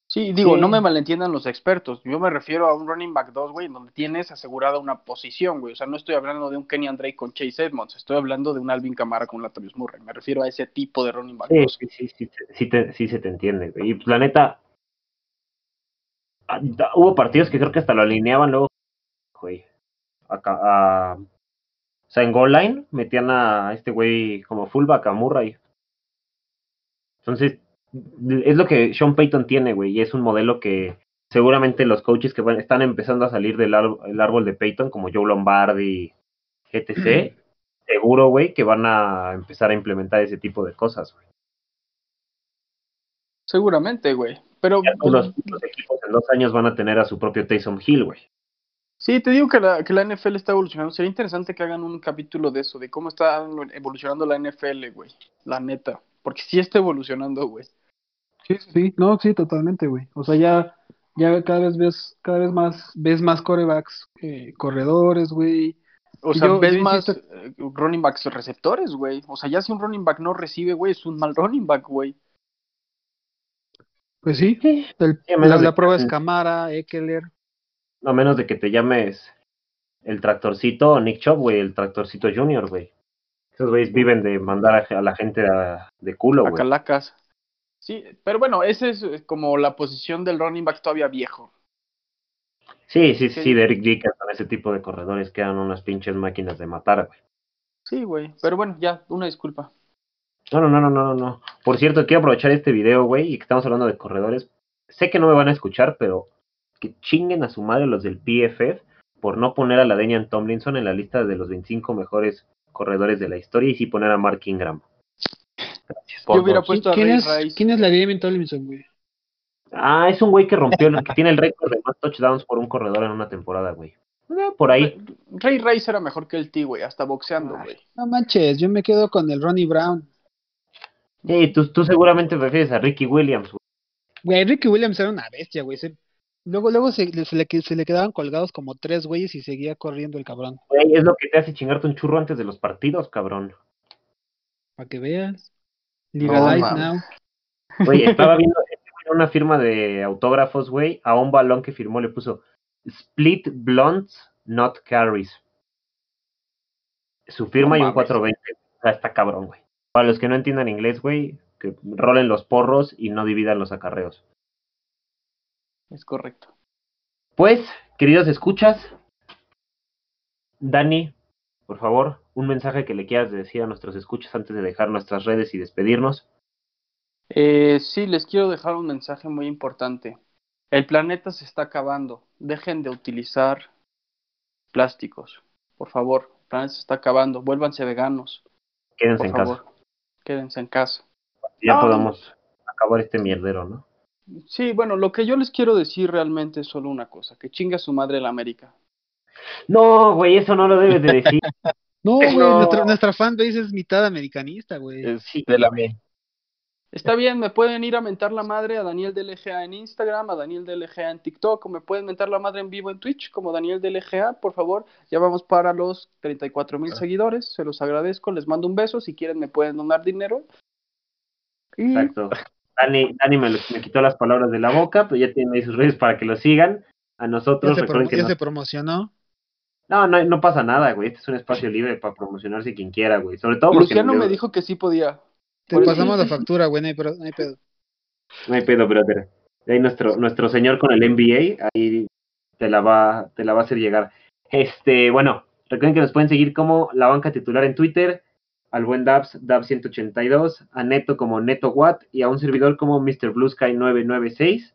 Sí, digo, Sí. no me malentiendan los expertos. Yo me refiero a un running back 2, güey, en donde tienes asegurada una posición, güey. O sea, no estoy hablando de un Kenny Drake con Chase Edmonds. Estoy hablando de un Alvin Kamara con Latavius Murray. Me refiero a ese tipo de running back Sí, 2. sí, sí, sí, sí, te- sí se te entiende, güey. Y pues, la neta, ah, da- hubo partidos que creo que hasta lo alineaban luego, güey. Acá, a, o sea, en goal line metían a este güey como fullback a Murray. Entonces, es lo que Sean Payton tiene, güey, y es un modelo que seguramente los coaches que van, están empezando a salir del ar- el árbol de Payton, como Joe Lombardi, etc., seguro, güey, que van a empezar a implementar ese tipo de cosas, güey. Seguramente, güey. Pero pues, los, los en dos años van a tener a su propio Taysom Hill, güey. sí, te digo que la, que la NFL está evolucionando. Sería interesante que hagan un capítulo de eso, de cómo está evolucionando la NFL, güey. La neta. Porque sí está evolucionando, güey. Sí, sí, no, sí, totalmente, güey. O sea, ya, ya cada vez ves, cada vez más, ves más corebacks, eh, corredores, güey. O Y sea, yo- ves yo más insisto- eh, running backs receptores, güey. O sea, ya si un running back no recibe, güey, es un mal running back, güey. Pues sí, el- Sí, a menos la, de la que- prueba es Camara, Eckler. A menos de que te llames el tractorcito o Nick Chubb, güey, el tractorcito junior, güey. Esos güeyes viven de mandar a, a la gente a- de culo, A güey. Calacas. Sí, pero bueno, esa es eh, como la posición del running back todavía viejo. Sí, sí, Sí. sí, de Eric Dickerson, ese tipo de corredores que eran unas pinches máquinas de matar, güey. Sí, güey. Pero bueno, ya, una disculpa. No, no, no, no, no, no. Por cierto, quiero aprovechar este video, güey, y que estamos hablando de corredores. Sé que no me van a escuchar, pero que chinguen a su madre los del PFF por no poner a la Denian Tomlinson en la lista de los 25 mejores corredores de la historia y sí poner a Mark Ingram. Gracias. Yo hubiera Por- puesto a ¿Quién Ray es, Rice. ¿Quién es la Damien Tomlinson, güey? Ah, es un güey que rompió, el- que tiene el récord de más touchdowns por un corredor en una temporada, güey. Eh, por ahí. Ray Rice era mejor que el T, güey, hasta boxeando, güey. No manches, yo me quedo con el Ronnie Brown. Sí, tú, tú seguramente prefieres a Ricky Williams, güey. Güey, Ricky Williams era una bestia, güey. Se- Luego, luego se, se le, se le quedaban colgados como tres güeyes y seguía corriendo el cabrón. Güey, Es lo que te hace chingarte un churro antes de los partidos, cabrón. Para que veas. No, Legalize mames. now. Güey, estaba viendo una firma de autógrafos, güey, a un balón que firmó le puso Split Blunts, not carries. Su firma No y un mames. 420. O sea, está cabrón, güey. Para los que no entiendan inglés, güey, que rolen los porros y no dividan los acarreos. Es correcto. Pues, queridos escuchas, Dani, por favor, un mensaje que le quieras decir a nuestros escuchas antes de dejar nuestras redes y despedirnos. Eh, sí, les quiero dejar un mensaje muy importante. El planeta se está acabando. Dejen de utilizar plásticos. Por favor, el planeta se está acabando. Vuélvanse veganos. Quédense Por en favor. casa. Quédense en casa. Ya No. podamos acabar este mierdero, ¿no? Sí, bueno, lo que yo les quiero decir realmente es solo una cosa. Que chinga su madre la América. No, güey, eso no lo debes de decir. No, güey, No. nuestra, nuestra fanbase es mitad americanista, güey. Es Sí, de la me. Está bien, me pueden ir a mentar la madre a Daniel DLGA en Instagram, a Daniel DLGA en TikTok, o me pueden mentar la madre en vivo en Twitch como Daniel DLGA, por favor. Ya vamos para los 34 mil seguidores, se los agradezco, les mando un beso, si quieren me pueden donar dinero. Y Exacto. Dani, Dani me, lo- me quitó las palabras de la boca, pero ya tiene ahí sus redes para que lo sigan. A nosotros, se, recuerden promo- que ya no, se promocionó. no, no, no pasa nada, güey. Este es un espacio libre para promocionarse quien quiera, güey. Sobre todo porque Luciano yo- me dijo que sí podía. Te pasamos la factura, güey, no hay, no hay pedo. No hay pedo, brother. Ahí nuestro, nuestro señor con el NBA, ahí te la va, te la va a hacer llegar. Este, bueno, recuerden que nos pueden seguir como la banca titular en Twitter, al buen Dabs, Dabs182, a Neto como Neto Watt y a un servidor como Mr. Blue Sky 996.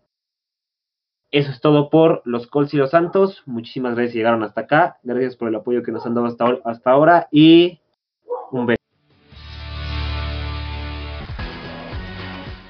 Eso es todo por los Colts y los Santos. Muchísimas gracias si llegaron hasta acá. Gracias por el apoyo que nos han dado hasta ahora y un beso.